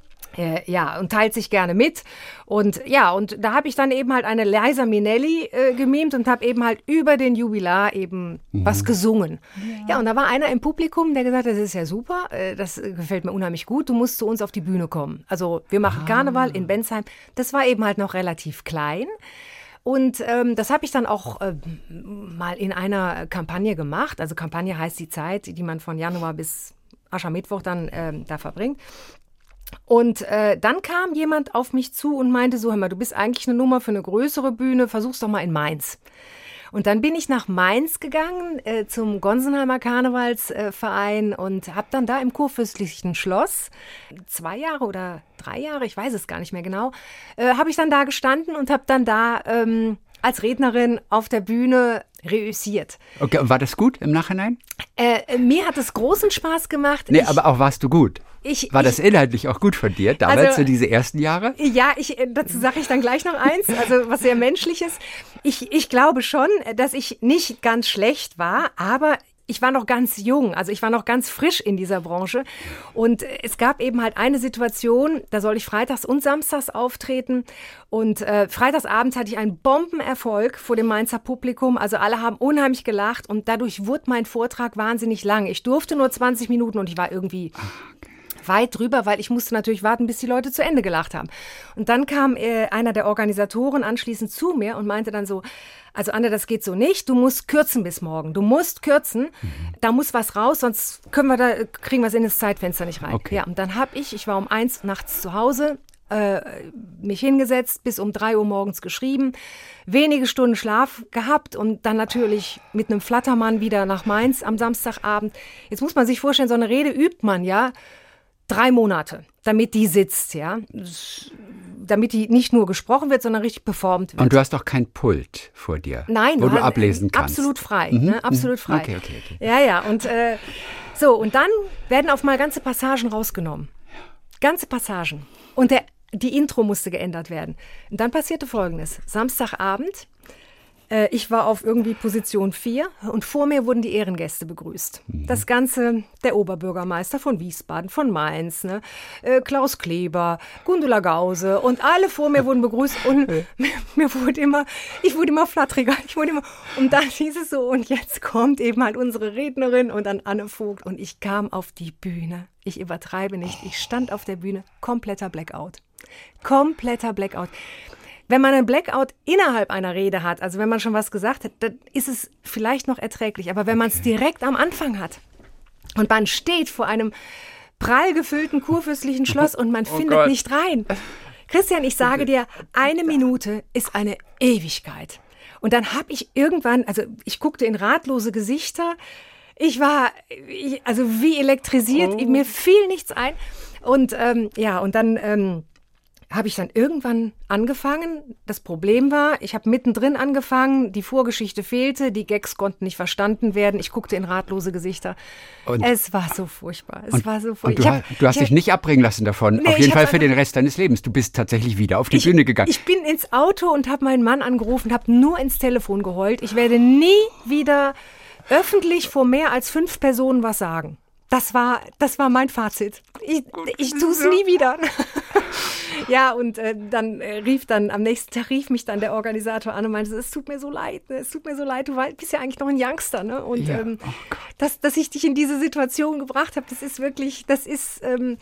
ja, und teilt sich gerne mit. Und ja, und da habe ich dann eben halt eine Liza Minnelli äh, gemimt und habe eben halt über den Jubilar eben mhm. was gesungen. Ja. ja. und da war einer im Publikum, der gesagt hat, das ist ja super, äh, das gefällt mir unheimlich gut, du musst zu uns auf die Bühne kommen. Also wir machen ah. Karneval in Bensheim. Das war eben halt noch relativ klein. Und ähm, das habe ich dann auch äh, mal in einer Kampagne gemacht. Also Kampagne heißt die Zeit, die man von Januar bis Aschermittwoch dann ähm, da verbringt. Und äh, dann kam jemand auf mich zu und meinte so, hör mal, du bist eigentlich eine Nummer für eine größere Bühne, versuch's doch mal in Mainz. Und dann bin ich nach Mainz gegangen äh, zum Gonsenheimer Karnevalsverein äh, und habe dann da im kurfürstlichen Schloss zwei Jahre oder drei Jahre, ich weiß es gar nicht mehr genau, äh, habe ich dann da gestanden und habe dann da ähm, als Rednerin auf der Bühne reüssiert. Okay, war das gut im Nachhinein? Äh, mir hat es großen Spaß gemacht. Nee, ich, aber auch warst du gut. Ich, war das inhaltlich auch gut von dir, damals also, so diese ersten Jahre? Ja, ich, äh, dazu sage ich dann gleich noch eins, also was sehr menschliches. Ich, ich glaube schon, dass ich nicht ganz schlecht war, aber ich war noch ganz jung, also ich war noch ganz frisch in dieser Branche. Und es gab eben halt eine Situation, da soll ich freitags und samstags auftreten. Und äh, freitagsabends hatte ich einen Bombenerfolg vor dem Mainzer Publikum. Also alle haben unheimlich gelacht und dadurch wurde mein Vortrag wahnsinnig lang. Ich durfte nur 20 Minuten und ich war irgendwie ah, weit drüber, weil ich musste natürlich warten, bis die Leute zu Ende gelacht haben. Und dann kam äh, einer der Organisatoren anschließend zu mir und meinte dann so, also Anne, das geht so nicht. Du musst kürzen bis morgen. Du musst kürzen. Mhm. Da muss was raus, sonst können wir da kriegen wir es in das Zeitfenster nicht rein. Okay. Ja, und dann habe ich, ich war um eins nachts zu Hause, äh, mich hingesetzt, bis um drei Uhr morgens geschrieben, wenige Stunden Schlaf gehabt und dann natürlich mit einem Flattermann wieder nach Mainz am Samstagabend. Jetzt muss man sich vorstellen, so eine Rede übt man ja drei Monate, damit die sitzt, ja damit die nicht nur gesprochen wird, sondern richtig performt wird. Und du hast doch kein Pult vor dir, Nein, wo du ablesen kannst. Absolut frei, mhm. ne? absolut frei. Okay, okay, okay. Ja, ja. Und äh, so und dann werden auf mal ganze Passagen rausgenommen, ganze Passagen. Und der, die Intro musste geändert werden. Und dann passierte Folgendes: Samstagabend äh, ich war auf irgendwie Position 4 und vor mir wurden die Ehrengäste begrüßt. Mhm. Das Ganze der Oberbürgermeister von Wiesbaden, von Mainz, ne? Äh, Klaus Kleber, Gundula Gause und alle vor mir wurden begrüßt und mir wurde immer, ich wurde immer flatteriger, ich wurde immer, und dann hieß es so, und jetzt kommt eben halt unsere Rednerin und dann Anne Vogt und ich kam auf die Bühne. Ich übertreibe nicht, ich stand auf der Bühne, kompletter Blackout. Kompletter Blackout. Wenn man einen Blackout innerhalb einer Rede hat, also wenn man schon was gesagt hat, dann ist es vielleicht noch erträglich. Aber wenn man es direkt am Anfang hat und man steht vor einem prall gefüllten kurfürstlichen Schloss und man oh findet Gott. nicht rein. Christian, ich sage dir, eine Minute ist eine Ewigkeit. Und dann habe ich irgendwann, also ich guckte in ratlose Gesichter. Ich war, ich, also wie elektrisiert, oh. mir fiel nichts ein. Und ähm, ja, und dann ähm, habe ich dann irgendwann angefangen. Das Problem war, ich habe mittendrin angefangen, die Vorgeschichte fehlte, die Gags konnten nicht verstanden werden. Ich guckte in ratlose Gesichter. Und, es war so furchtbar. Es und, war so furchtbar. Du, hab, du, hast dich nicht abbringen lassen davon. Nee, Auf jeden Fall für den Rest deines Lebens. Du bist tatsächlich wieder auf die ich, Bühne gegangen. Ich bin ins Auto und habe meinen Mann angerufen, habe nur ins Telefon geheult. Ich werde nie wieder öffentlich vor mehr als fünf Personen was sagen. Das war, das war mein Fazit. Ich, ich tue es nie wieder. Ja, und äh, dann äh, rief dann, am nächsten Tag rief mich dann der Organisator an und meinte, es tut mir so leid, ne? es tut mir so leid, du bist ja eigentlich noch ein Youngster, ne? Und ja. ähm, oh dass, dass ich dich in diese Situation gebracht habe, das ist wirklich, das ist. Ähm,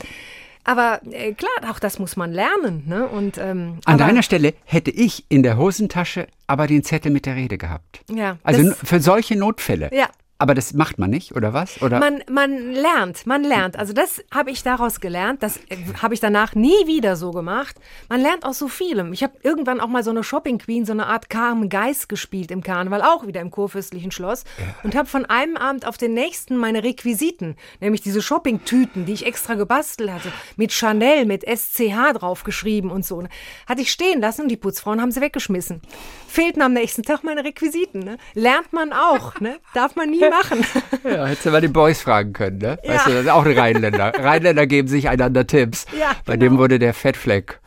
aber äh, klar, auch das muss man lernen. Ne? Und, ähm, An deiner Stelle hätte ich in der Hosentasche aber den Zettel mit der Rede gehabt. Ja, also für solche Notfälle. Ja, aber das macht man nicht, oder was? Oder? Man, man lernt, man lernt. Also das habe ich daraus gelernt. Das äh, habe ich danach nie wieder so gemacht. Man lernt aus so vielem. Ich habe irgendwann auch mal so eine Shopping Queen, so eine Art Carmen Geist gespielt im Karneval, auch wieder im kurfürstlichen Schloss. Und habe von einem Abend auf den nächsten meine Requisiten, nämlich diese Shopping-Tüten, die ich extra gebastelt hatte, mit Chanel, mit SCH draufgeschrieben und so, hatte ich stehen lassen und die Putzfrauen haben sie weggeschmissen. Fehlten am nächsten Tag meine Requisiten. Ne? Lernt man auch, ne? darf man nie machen. Ja, hättest du mal den Boys fragen können, ne? Weißt ja. du, das ist auch ein Rheinländer. Rheinländer geben sich einander Tipps. Ja, Bei genau. dem wurde der Fettfleck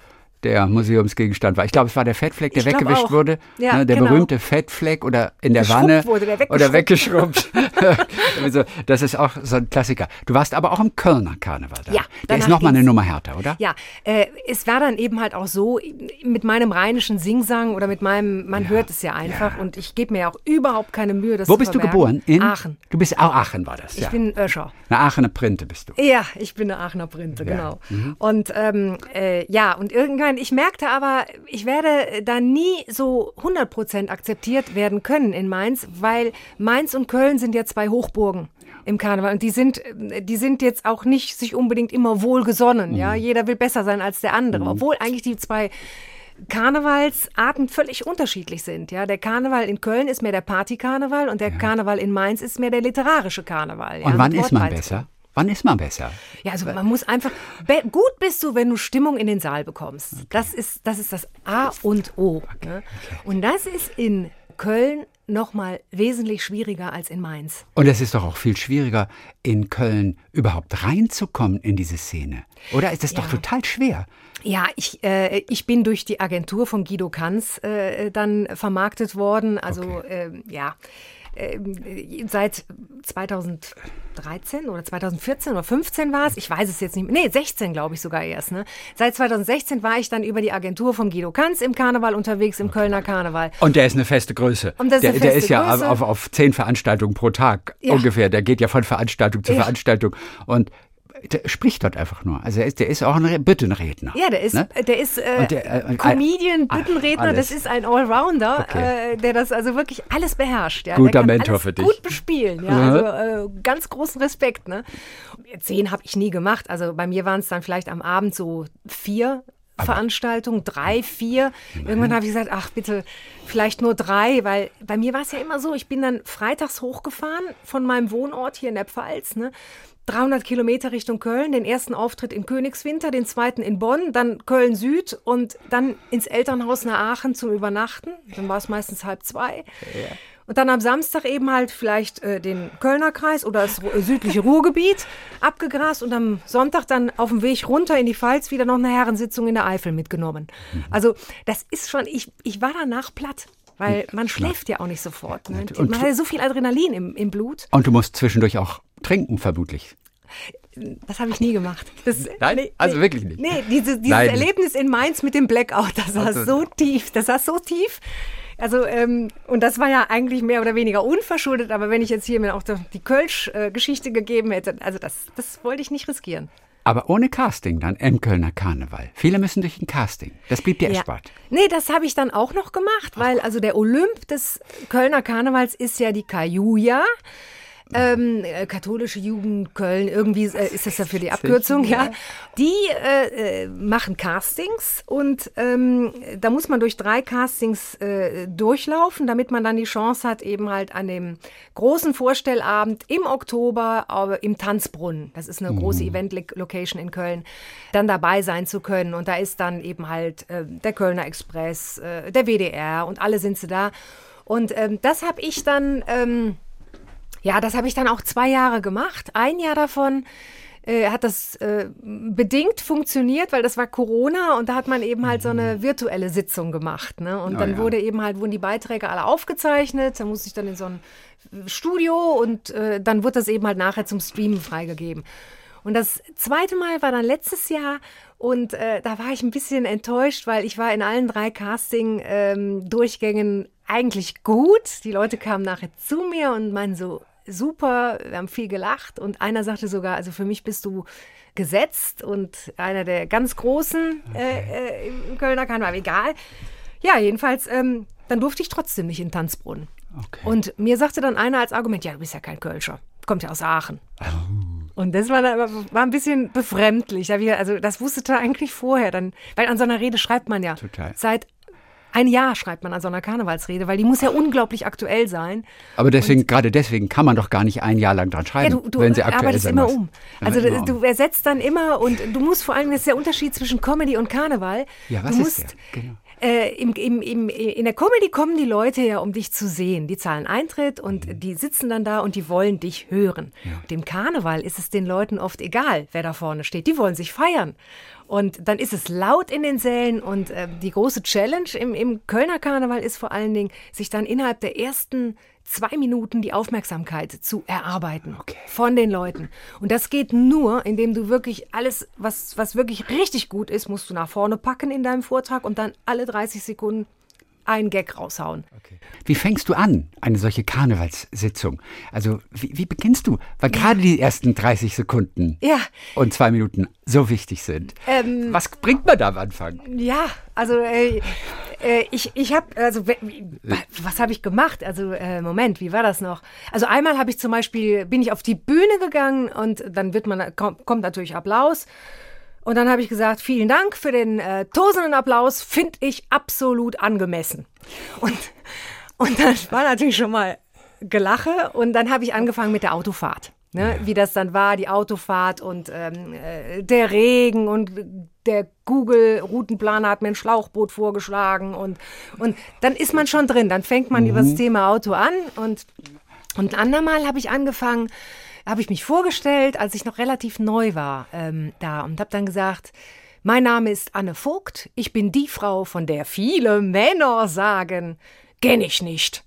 der Museumsgegenstand war. Ich glaube, es war der Fettfleck, der ich weggewischt wurde. Ja, ne, der genau. berühmte Fettfleck oder in der Wanne wurde, der oder weggeschrubbt. also, das ist auch so ein Klassiker. Du warst aber auch im Kölner Karneval da. Ja, der ist nochmal eine Nummer härter, oder? Ja, äh, es war dann eben halt auch so, mit meinem rheinischen Singsang oder mit meinem, man ja, hört es ja einfach ja. und ich gebe mir ja auch überhaupt keine Mühe, das Wo bist vermerken. du geboren? In Aachen. Du bist auch Aachen war das, Ich bin Öscher. Eine Aachener Printe bist du. Ja, ich bin eine Aachener Printe, genau. Mhm. Und ähm, äh, ja, und irgendwann Nein, ich merkte aber, ich werde da nie so 100% akzeptiert werden können in Mainz, weil Mainz und Köln sind ja zwei Hochburgen im Karneval. Und die sind, die sind jetzt auch nicht sich unbedingt immer wohlgesonnen. Mhm. Ja, jeder will besser sein als der andere, mhm. obwohl eigentlich die zwei Karnevalsarten völlig unterschiedlich sind. Ja, der Karneval in Köln ist mehr der Partykarneval und der ja. Karneval in Mainz ist mehr der literarische Karneval. Ja, und wann ist man besser? Wann ist man besser? Ja, also man muss einfach gut bist du, wenn du Stimmung in den Saal bekommst. Okay. Das ist das ist das A und O. Okay. Ne? Okay. Und das ist in Köln noch mal wesentlich schwieriger als in Mainz. Und es ist doch auch viel schwieriger, in Köln überhaupt reinzukommen in diese Szene. Oder ist das ja. doch total schwer? Ja, ich, äh, ich bin durch die Agentur von Guido Kanz äh, dann vermarktet worden. Also okay. äh, ja, seit 2013 oder 2014 oder 15 war es, ich weiß es jetzt nicht, nee, 16 glaube ich sogar erst. Ne? Seit 2016 war ich dann über die Agentur von Guido Kanz im Karneval unterwegs, im Kölner Karneval. Und der ist eine feste Größe. Und das ist der, feste der ist ja Größe. auf, auf zehn Veranstaltungen pro Tag ja. ungefähr. Der geht ja von Veranstaltung zu ja. Veranstaltung. Und der spricht dort einfach nur. Also er ist, der ist auch ein Büttenredner. Ja, der ist, ne? der ist äh, der, äh, Comedian, Büttenredner, das ist ein Allrounder, okay. äh, der das also wirklich alles beherrscht. Ja. Guter Mentor für dich. Gut bespielen, ja. Also äh, ganz großen Respekt. Ne? Zehn habe ich nie gemacht. Also bei mir waren es dann vielleicht am Abend so vier aber Veranstaltungen, drei, vier. Nein. Irgendwann habe ich gesagt, ach bitte, vielleicht nur drei, weil bei mir war es ja immer so, ich bin dann freitags hochgefahren von meinem Wohnort hier in der Pfalz, ne, 300 Kilometer Richtung Köln, den ersten Auftritt in Königswinter, den zweiten in Bonn, dann Köln Süd und dann ins Elternhaus nach Aachen zum Übernachten. Dann war es meistens halb zwei. Ja. Und dann am Samstag eben halt vielleicht äh, den Kölner Kreis oder das südliche Ruhrgebiet abgegrast und am Sonntag dann auf dem Weg runter in die Pfalz wieder noch eine Herrensitzung in der Eifel mitgenommen. Mhm. Also das ist schon, ich, ich war danach platt. Weil man schläft ja auch nicht sofort. Ne? man hat ja so viel Adrenalin im, im Blut. Und du musst zwischendurch auch trinken, vermutlich. Das habe ich nie gemacht. Das, Nein, nee, also wirklich nicht. Nee, diese, dieses Nein. Erlebnis in Mainz mit dem Blackout, das saß also, so tief, das saß so tief. Also, ähm, und das war ja eigentlich mehr oder weniger unverschuldet, aber wenn ich jetzt hier mir auch die Kölsch-Geschichte gegeben hätte, also das, das wollte ich nicht riskieren. Aber ohne Casting dann im Kölner Karneval. Viele müssen durch ein Casting. Das blieb dir ja. erspart. Nee, das habe ich dann auch noch gemacht, weil also der Olymp des Kölner Karnevals ist ja die Kajuja. Ähm, äh, katholische Jugend Köln, irgendwie äh, ist das ja für die Abkürzung, ja. Die äh, äh, machen Castings und ähm, da muss man durch drei Castings äh, durchlaufen, damit man dann die Chance hat, eben halt an dem großen Vorstellabend im Oktober im Tanzbrunnen, das ist eine mhm. große Event-Location in Köln, dann dabei sein zu können. Und da ist dann eben halt äh, der Kölner Express, äh, der WDR und alle sind sie da. Und ähm, das habe ich dann ähm, ja, das habe ich dann auch zwei Jahre gemacht. Ein Jahr davon äh, hat das äh, bedingt funktioniert, weil das war Corona und da hat man eben halt so eine mhm. virtuelle Sitzung gemacht. Ne? Und oh, dann ja. wurde eben halt, wurden die Beiträge alle aufgezeichnet, da musste ich dann in so ein Studio und äh, dann wurde das eben halt nachher zum Streamen freigegeben. Und das zweite Mal war dann letztes Jahr und äh, da war ich ein bisschen enttäuscht, weil ich war in allen drei Casting-Durchgängen ähm, eigentlich gut. Die Leute kamen nachher zu mir und meinen so, super, wir haben viel gelacht und einer sagte sogar, also für mich bist du gesetzt und einer der ganz Großen äh, äh, im Kölner Karneval, egal. Ja, jedenfalls, ähm, dann durfte ich trotzdem nicht in Tanzbrunnen. Okay. Und mir sagte dann einer als Argument, ja, du bist ja kein Kölscher, kommt ja aus Aachen. Oh. Und das war, war ein bisschen befremdlich. Also das wusste er eigentlich vorher. Dann, weil an so einer Rede schreibt man ja Total. seit ein Jahr schreibt man an so einer Karnevalsrede, weil die muss ja unglaublich aktuell sein. Aber deswegen, gerade deswegen kann man doch gar nicht ein Jahr lang dran schreiben, ja, du, du wenn sie aktuell arbeitest immer um. Also ja, du, du ersetzt dann immer und du musst vor allem, das ist der Unterschied zwischen Comedy und Karneval. Ja, was du ist musst, der? Genau. Äh, im, im, im, in der Comedy kommen die Leute ja, um dich zu sehen. Die zahlen Eintritt und mhm. die sitzen dann da und die wollen dich hören. Ja. Dem Karneval ist es den Leuten oft egal, wer da vorne steht. Die wollen sich feiern. Und dann ist es laut in den Sälen und äh, die große Challenge im, im Kölner Karneval ist vor allen Dingen, sich dann innerhalb der ersten zwei Minuten die Aufmerksamkeit zu erarbeiten okay. von den Leuten. Und das geht nur, indem du wirklich alles, was, was wirklich richtig gut ist, musst du nach vorne packen in deinem Vortrag und dann alle 30 Sekunden einen Gag raushauen. Okay. Wie fängst du an, eine solche Karnevalssitzung? Also, wie, wie beginnst du? Weil ja. gerade die ersten 30 Sekunden ja. und zwei Minuten so wichtig sind. Ähm, Was bringt man da am Anfang? Ja, also äh, äh, ich, ich habe, also was habe ich gemacht? Also äh, Moment, wie war das noch? Also einmal habe ich zum Beispiel, bin ich auf die Bühne gegangen und dann wird man, kommt, kommt natürlich Applaus. Und dann habe ich gesagt, vielen Dank für den äh, tosenden Applaus, finde ich absolut angemessen. Und, und dann war natürlich schon mal Gelache und dann habe ich angefangen mit der Autofahrt. Ne, wie das dann war, die Autofahrt und ähm, äh, der Regen und der Google-Routenplaner hat mir ein Schlauchboot vorgeschlagen und, und dann ist man schon drin, dann fängt man mhm. über das Thema Auto an und, und ein andermal habe ich angefangen, habe ich mich vorgestellt, als ich noch relativ neu war ähm, da und habe dann gesagt, mein Name ist Anne Vogt, ich bin die Frau, von der viele Männer sagen, kenne ich nicht.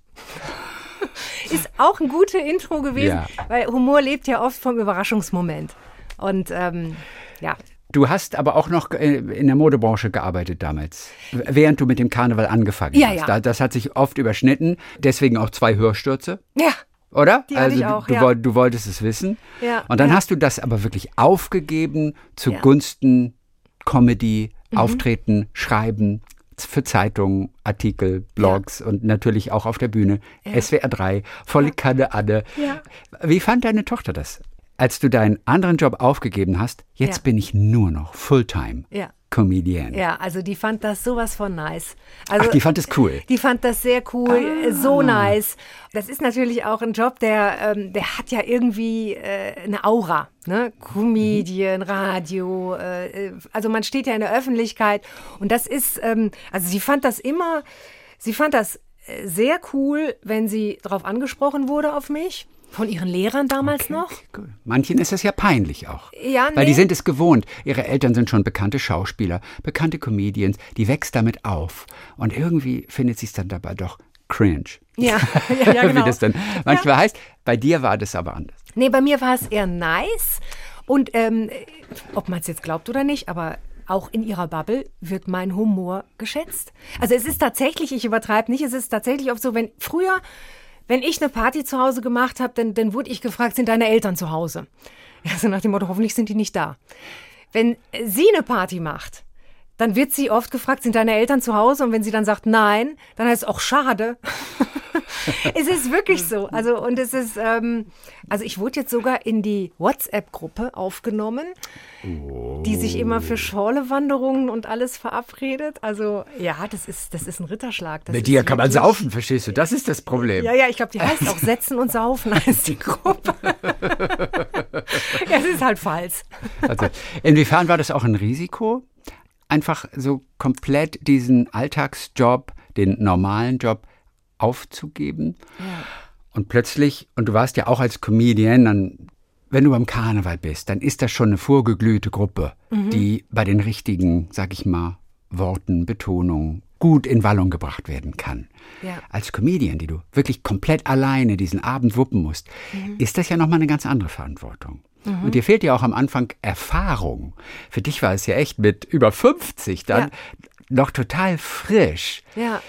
ist auch ein gutes Intro gewesen, ja. weil Humor lebt ja oft vom Überraschungsmoment. Und ähm, ja. Du hast aber auch noch äh, in der Modebranche gearbeitet damals, während du mit dem Karneval angefangen ja, hast. Ja. Das hat sich oft überschnitten, deswegen auch zwei Hörstürze. Ja. Oder? Die also ich auch, du, ja. du, wolltest es wissen. Ja, Und dann ja. hast du das aber wirklich aufgegeben zugunsten Comedy, Mhm. Auftreten, Schreiben für Zeitungen, Artikel, Blogs und natürlich auch auf der Bühne. SWR 3, volle Kanne Anne. Ja. Wie fand deine Tochter das? Als du deinen anderen Job aufgegeben hast, jetzt Ja. bin ich nur noch Fulltime Ja. Comedian. Ja, also die fand das sowas von nice. Also, Ach, die fand es cool. Die fand das sehr cool, Ah. so nice. Das ist natürlich auch ein Job, der, ähm, der hat ja irgendwie äh, eine Aura. Ne? Comedian, Radio, äh, äh, also man steht ja in der Öffentlichkeit und das ist, ähm, also sie fand das immer, sie fand das äh, sehr cool, wenn sie darauf angesprochen wurde auf mich. Von ihren Lehrern damals noch. Cool. Manchen ist es ja peinlich auch. Ja, Weil die nee. sind es gewohnt. Ihre Eltern sind schon bekannte Schauspieler, bekannte Comedians. Die wächst damit auf. Und irgendwie findet sie es dann dabei doch cringe. Ja, ja, ja genau. Wie das dann manchmal heißt. Bei dir war das aber anders. Nee, bei mir war es eher nice. Und ähm, ob man es jetzt glaubt oder nicht, aber auch in ihrer Bubble wird mein Humor geschätzt. Also es ist tatsächlich, ich übertreibe nicht, es ist tatsächlich oft so, wenn früher, wenn ich eine Party zu Hause gemacht habe, dann, dann wurde ich gefragt, sind deine Eltern zu Hause? Also nach dem Motto, hoffentlich sind die nicht da. Wenn sie eine Party macht, dann wird sie oft gefragt, sind deine Eltern zu Hause? Und wenn sie dann sagt nein, dann heißt es auch schade. Es ist wirklich so. Also, und es ist, ähm, also ich wurde jetzt sogar in die WhatsApp-Gruppe aufgenommen, die sich immer für Schorlewanderungen und alles verabredet. Also, ja, das ist, das ist ein Ritterschlag. Das Mit dir kann man saufen, verstehst du? Das ist das Problem. Ja, ja, ich glaube, die heißt auch Setzen und Saufen heißt die Gruppe. ja, es ist halt falsch. Also, inwiefern war das auch ein Risiko? Einfach so komplett diesen Alltagsjob, den normalen Job aufzugeben? Und plötzlich, und du warst ja auch als Comedian, dann, wenn du beim Karneval bist, dann ist das schon eine vorgeglühte Gruppe, die bei den richtigen, sag ich mal, Worten, Betonungen gut in Wallung gebracht werden kann. Ja. Als Comedian, die du wirklich komplett alleine diesen Abend wuppen musst, ist das ja nochmal eine ganz andere Verantwortung. Und dir fehlt ja auch am Anfang Erfahrung. Für dich war es ja echt mit über 50 dann Ja. noch total frisch. Ja.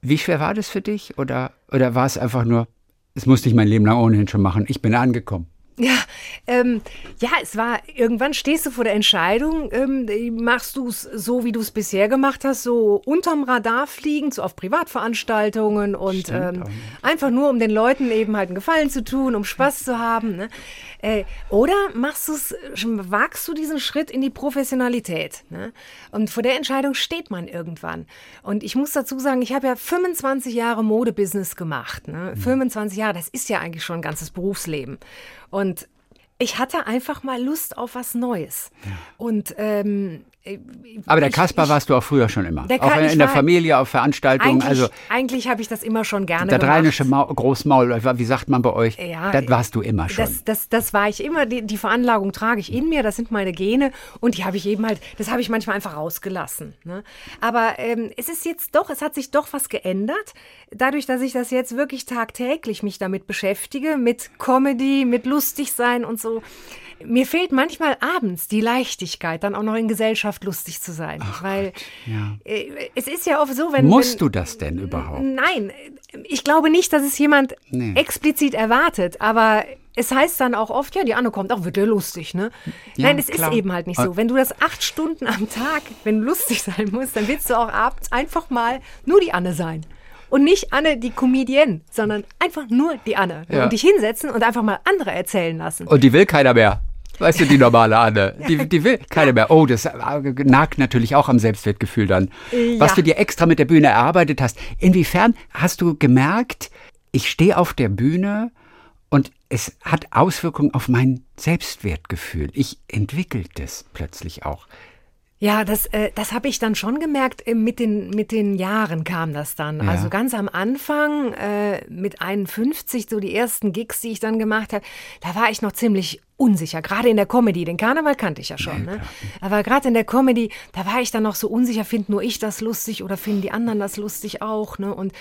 Wie schwer war das für dich? Oder, oder war es einfach nur, es musste ich mein Leben lang ohnehin schon machen, ich bin angekommen? Ja, ähm, ja, es war, irgendwann stehst du vor der Entscheidung, ähm, machst du es so, wie du es bisher gemacht hast, so unterm Radar fliegend, so auf Privatveranstaltungen und Stimmt ähm, einfach nur, um den Leuten eben halt einen Gefallen zu tun, um Spaß zu haben. Ne? Äh, oder machst du es, wagst du diesen Schritt in die Professionalität? Ne? Und vor der Entscheidung steht man irgendwann. Und ich muss dazu sagen, ich habe ja 25 Jahre Modebusiness gemacht. Ne? 25 Jahre, das ist ja eigentlich schon ein ganzes Berufsleben. Und ich hatte einfach mal Lust auf was Neues. Und ähm, Aber der ich- warst du auch früher schon immer. Der auch in, der Familie, auf Veranstaltungen. eigentlich, Also eigentlich habe ich das immer schon gerne der gemacht. rheinische Maul, Großmaul, wie sagt man bei euch? Ja, das warst du immer schon. Das, das, das war ich immer. Die, die Veranlagung trage ich in mir. Das sind meine Gene. Und die habe ich eben halt, das habe ich manchmal einfach rausgelassen. Ne? Aber ähm, es ist jetzt doch, es hat sich doch was geändert. Dadurch, dass ich das jetzt wirklich tagtäglich mich damit beschäftige, mit Comedy, mit lustig sein und so. Mir fehlt manchmal abends die Leichtigkeit, dann auch noch in Gesellschaft lustig zu sein. weil ja. äh, es ist ja oft so, wenn. Musst wenn, du das denn überhaupt? Nein, ich glaube nicht, dass es jemand Nee. explizit erwartet, aber es heißt dann auch oft, ja, die Anne kommt, auch wird der lustig, ne? Ja, Nein, es klar. ist eben halt nicht so. Wenn du das acht Stunden am Tag, wenn du lustig sein musst, dann willst du auch abends einfach mal nur die Anne sein. Und nicht Anne, die Comedienne, sondern einfach nur die Anne. Ja. Und dich hinsetzen und einfach mal andere erzählen lassen. Und die will keiner mehr. Weißt du, die normale Anne, die, die will keine mehr. Oh, das nagt natürlich auch am Selbstwertgefühl dann. Ja. Was du dir extra mit der Bühne erarbeitet hast. Inwiefern hast du gemerkt, ich stehe auf der Bühne und es hat Auswirkungen auf mein Selbstwertgefühl. Ich entwickle das plötzlich auch. Ja, das, äh, das habe ich dann schon gemerkt. äh, Mit den, mit den Jahren kam das dann. Ja. Also ganz am Anfang, äh, mit 51, so die ersten Gigs, die ich dann gemacht habe, da war ich noch ziemlich unsicher. Gerade in der Comedy. Den Karneval kannte ich ja schon. Ne? Aber gerade in der Comedy, da war ich dann noch so unsicher. Find nur ich das lustig oder finden die anderen das lustig auch? Ne? Und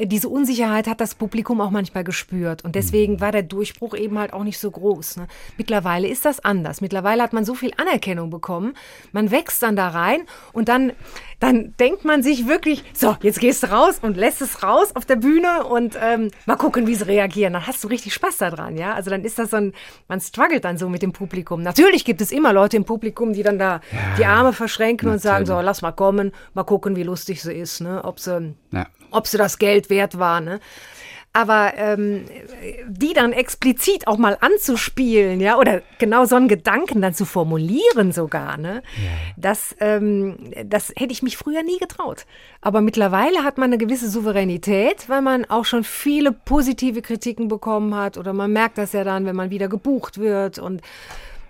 diese Unsicherheit hat das Publikum auch manchmal gespürt. Und deswegen war der Durchbruch eben halt auch nicht so groß. Ne? Mittlerweile ist das anders. Mittlerweile hat man so viel Anerkennung bekommen. Man wächst dann da rein und dann, dann denkt man sich wirklich, so, jetzt gehst du raus und lässt es raus auf der Bühne und ähm, mal gucken, wie sie reagieren. Dann hast du richtig Spaß daran, ja. Also dann ist das so ein, man struggelt dann so mit dem Publikum. Natürlich gibt es immer Leute im Publikum, die dann da die Arme verschränken und sagen, so, lass mal kommen, mal gucken, wie lustig sie ist, ne? Ob sie Ja. Ob sie das Geld wert war. Ne? Aber ähm, die dann explizit auch mal anzuspielen, ja, oder genau so einen Gedanken dann zu formulieren sogar, ne? Das, ähm, das hätte ich mich früher nie getraut. Aber mittlerweile hat man eine gewisse Souveränität, weil man auch schon viele positive Kritiken bekommen hat oder man merkt das ja dann, wenn man wieder gebucht wird und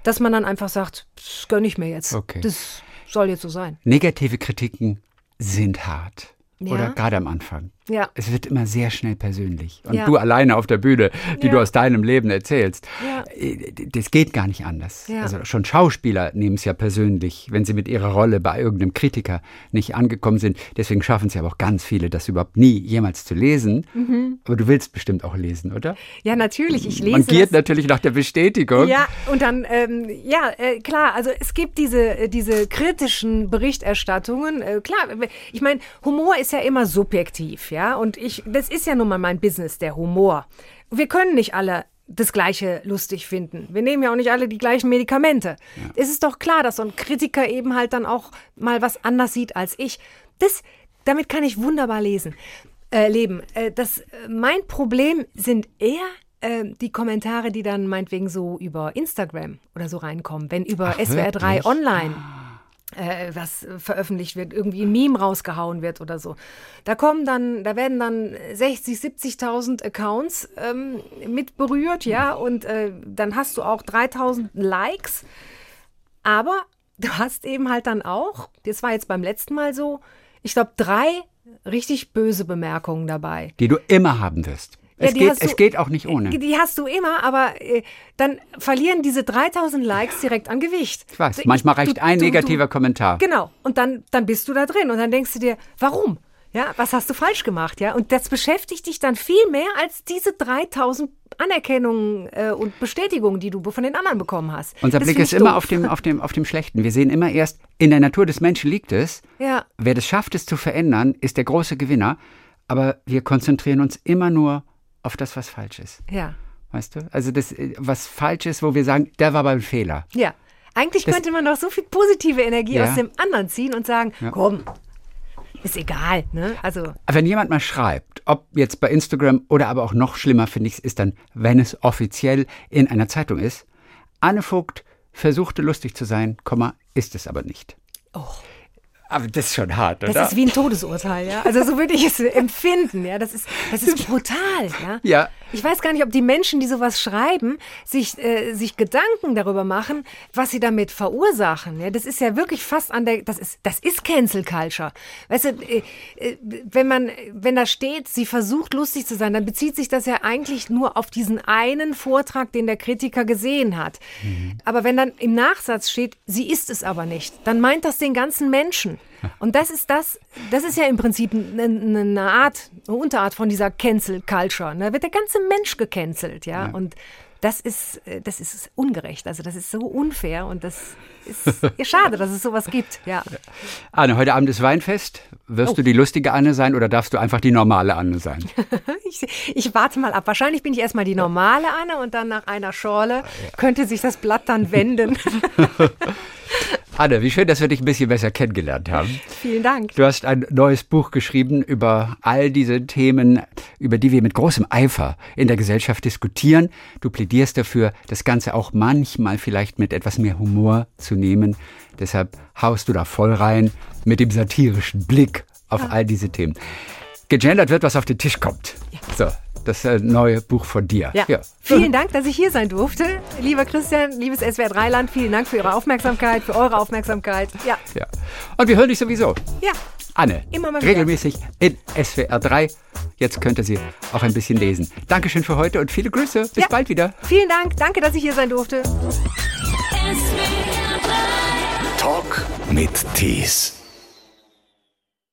dass man dann einfach sagt, das gönne ich mir jetzt. Okay. Das soll jetzt so sein. Negative Kritiken sind hart. Ja. Oder gerade am Anfang. Ja. Es wird immer sehr schnell persönlich. Und Ja. du alleine auf der Bühne, die Ja. du aus deinem Leben erzählst, Ja. äh, das geht gar nicht anders. Ja. Also schon Schauspieler nehmen es ja persönlich, wenn sie mit ihrer Rolle bei irgendeinem Kritiker nicht angekommen sind. Deswegen schaffen es ja auch ganz viele, das überhaupt nie jemals zu lesen. Mhm. Aber du willst bestimmt auch lesen, oder? Ja, natürlich. Ich lese Man giert natürlich nach der Bestätigung. Ja, und dann, ähm, ja, äh, klar, also es gibt diese, äh, diese kritischen Berichterstattungen. Äh, klar, ich meine, Humor ist ja immer subjektiv, ja, und ich, das ist ja nun mal mein Business, der Humor. Wir können nicht alle das Gleiche lustig finden. Wir nehmen ja auch nicht alle die gleichen Medikamente. Es ist doch klar, dass so ein Kritiker eben halt dann auch mal was anders sieht als ich. Das, damit kann ich wunderbar lesen, äh, leben. Äh, das, äh, mein Problem sind eher äh, die Kommentare, die dann meinetwegen so über Instagram oder so reinkommen, wenn über Ach, SWR 3 wirklich? online äh, was veröffentlicht wird, irgendwie ein Meme rausgehauen wird oder so. Da kommen dann, da werden dann 60, 70.000 Accounts ähm, mit berührt, ja, und äh, dann hast du auch 3.000 Likes. Aber du hast eben halt dann auch, das war jetzt beim letzten Mal so, ich glaube, drei richtig böse Bemerkungen dabei. Die du immer haben wirst. Ja, es, geht, du- es geht auch nicht ohne. Die hast du immer, aber äh, dann verlieren diese 3000 Likes direkt an Gewicht. Ich weiß, Also manchmal du- reicht ein du- negativer du, Kommentar. Genau. Und dann, dann bist du da drin und dann denkst du dir, warum? Ja, was hast du falsch gemacht? Ja, und das beschäftigt dich dann viel mehr als diese 3000 Anerkennungen äh, und Bestätigungen, die du von den anderen bekommen hast. Unser Das Blick ist immer doof. auf dem, auf, dem, auf dem Schlechten. Wir sehen immer erst, in der Natur des Menschen liegt es. Ja, Wer das schafft, es zu verändern, ist der große Gewinner. Aber wir konzentrieren uns immer nur auf das, was falsch ist. ja, Weißt du? Also das, äh, was falsch ist, wo wir sagen, der war beim Fehler. ja. Eigentlich Das- könnte man doch so viel positive Energie Ja. aus dem anderen ziehen und sagen, komm, ist egal, ne? Also, Wenn jemand mal schreibt, ob jetzt bei Instagram oder aber auch noch schlimmer, finde ich es, ist dann, wenn es offiziell in einer Zeitung ist. Anne Vogt versuchte lustig zu sein, Komma, ist es aber nicht. oh. Aber das ist schon hart, Das oder? ist wie ein Todesurteil, ja. Also so würde ich es empfinden, ja. Das ist, das ist brutal, ja. Ja. Ich weiß gar nicht, ob die Menschen, die sowas schreiben, sich, äh, sich Gedanken darüber machen, was sie damit verursachen. Ja, das ist ja wirklich fast an der, das ist, das ist Cancel Culture. Weißt du, äh, äh, wenn man, wenn da steht, sie versucht lustig zu sein, dann bezieht sich das ja eigentlich nur auf diesen einen Vortrag, den der Kritiker gesehen hat. Aber wenn dann im Nachsatz steht, sie ist es aber nicht, dann meint das den ganzen Menschen. Und das ist das, das ist ja im Prinzip eine, eine Art, eine Unterart von dieser Cancel Culture. Da wird der ganze Mensch gecancelt, ja. Und das ist, äh, das ist ungerecht. Also das ist so unfair und das ist schade, dass es sowas gibt, ja. Anne, heute Abend ist Weinfest. Wirst Oh. du die lustige Anne sein oder darfst du einfach die normale Anne sein? Ich, ich warte mal ab. Wahrscheinlich bin ich erstmal die normale Anne und dann nach einer Schorle könnte sich das Blatt dann wenden. Anne, wie schön, dass wir dich ein bisschen besser kennengelernt haben. Vielen Dank. Du hast ein neues Buch geschrieben über all diese Themen, über die wir mit großem Eifer in der Gesellschaft diskutieren. Du plädierst dafür, das Ganze auch manchmal vielleicht mit etwas mehr Humor zu nehmen. Deshalb haust du da voll rein mit dem satirischen Blick auf ja. all diese Themen. Gegendert wird, was auf den Tisch kommt. Ja. So, das äh, neue Buch von dir. Ja. ja. Vielen Dank, dass ich hier sein durfte. Lieber Christian, liebes SWR Dreiland, vielen Dank für Ihre Aufmerksamkeit, für eure Aufmerksamkeit. Ja. ja. Und wir hören dich sowieso. Ja. Anne, Immer mal regelmäßig in SWR 3. Jetzt könnt ihr sie auch ein bisschen lesen. Dankeschön für heute und viele Grüße. Bis ja. bald wieder. Vielen Dank. Danke, dass ich hier sein durfte. Talk mit Tees.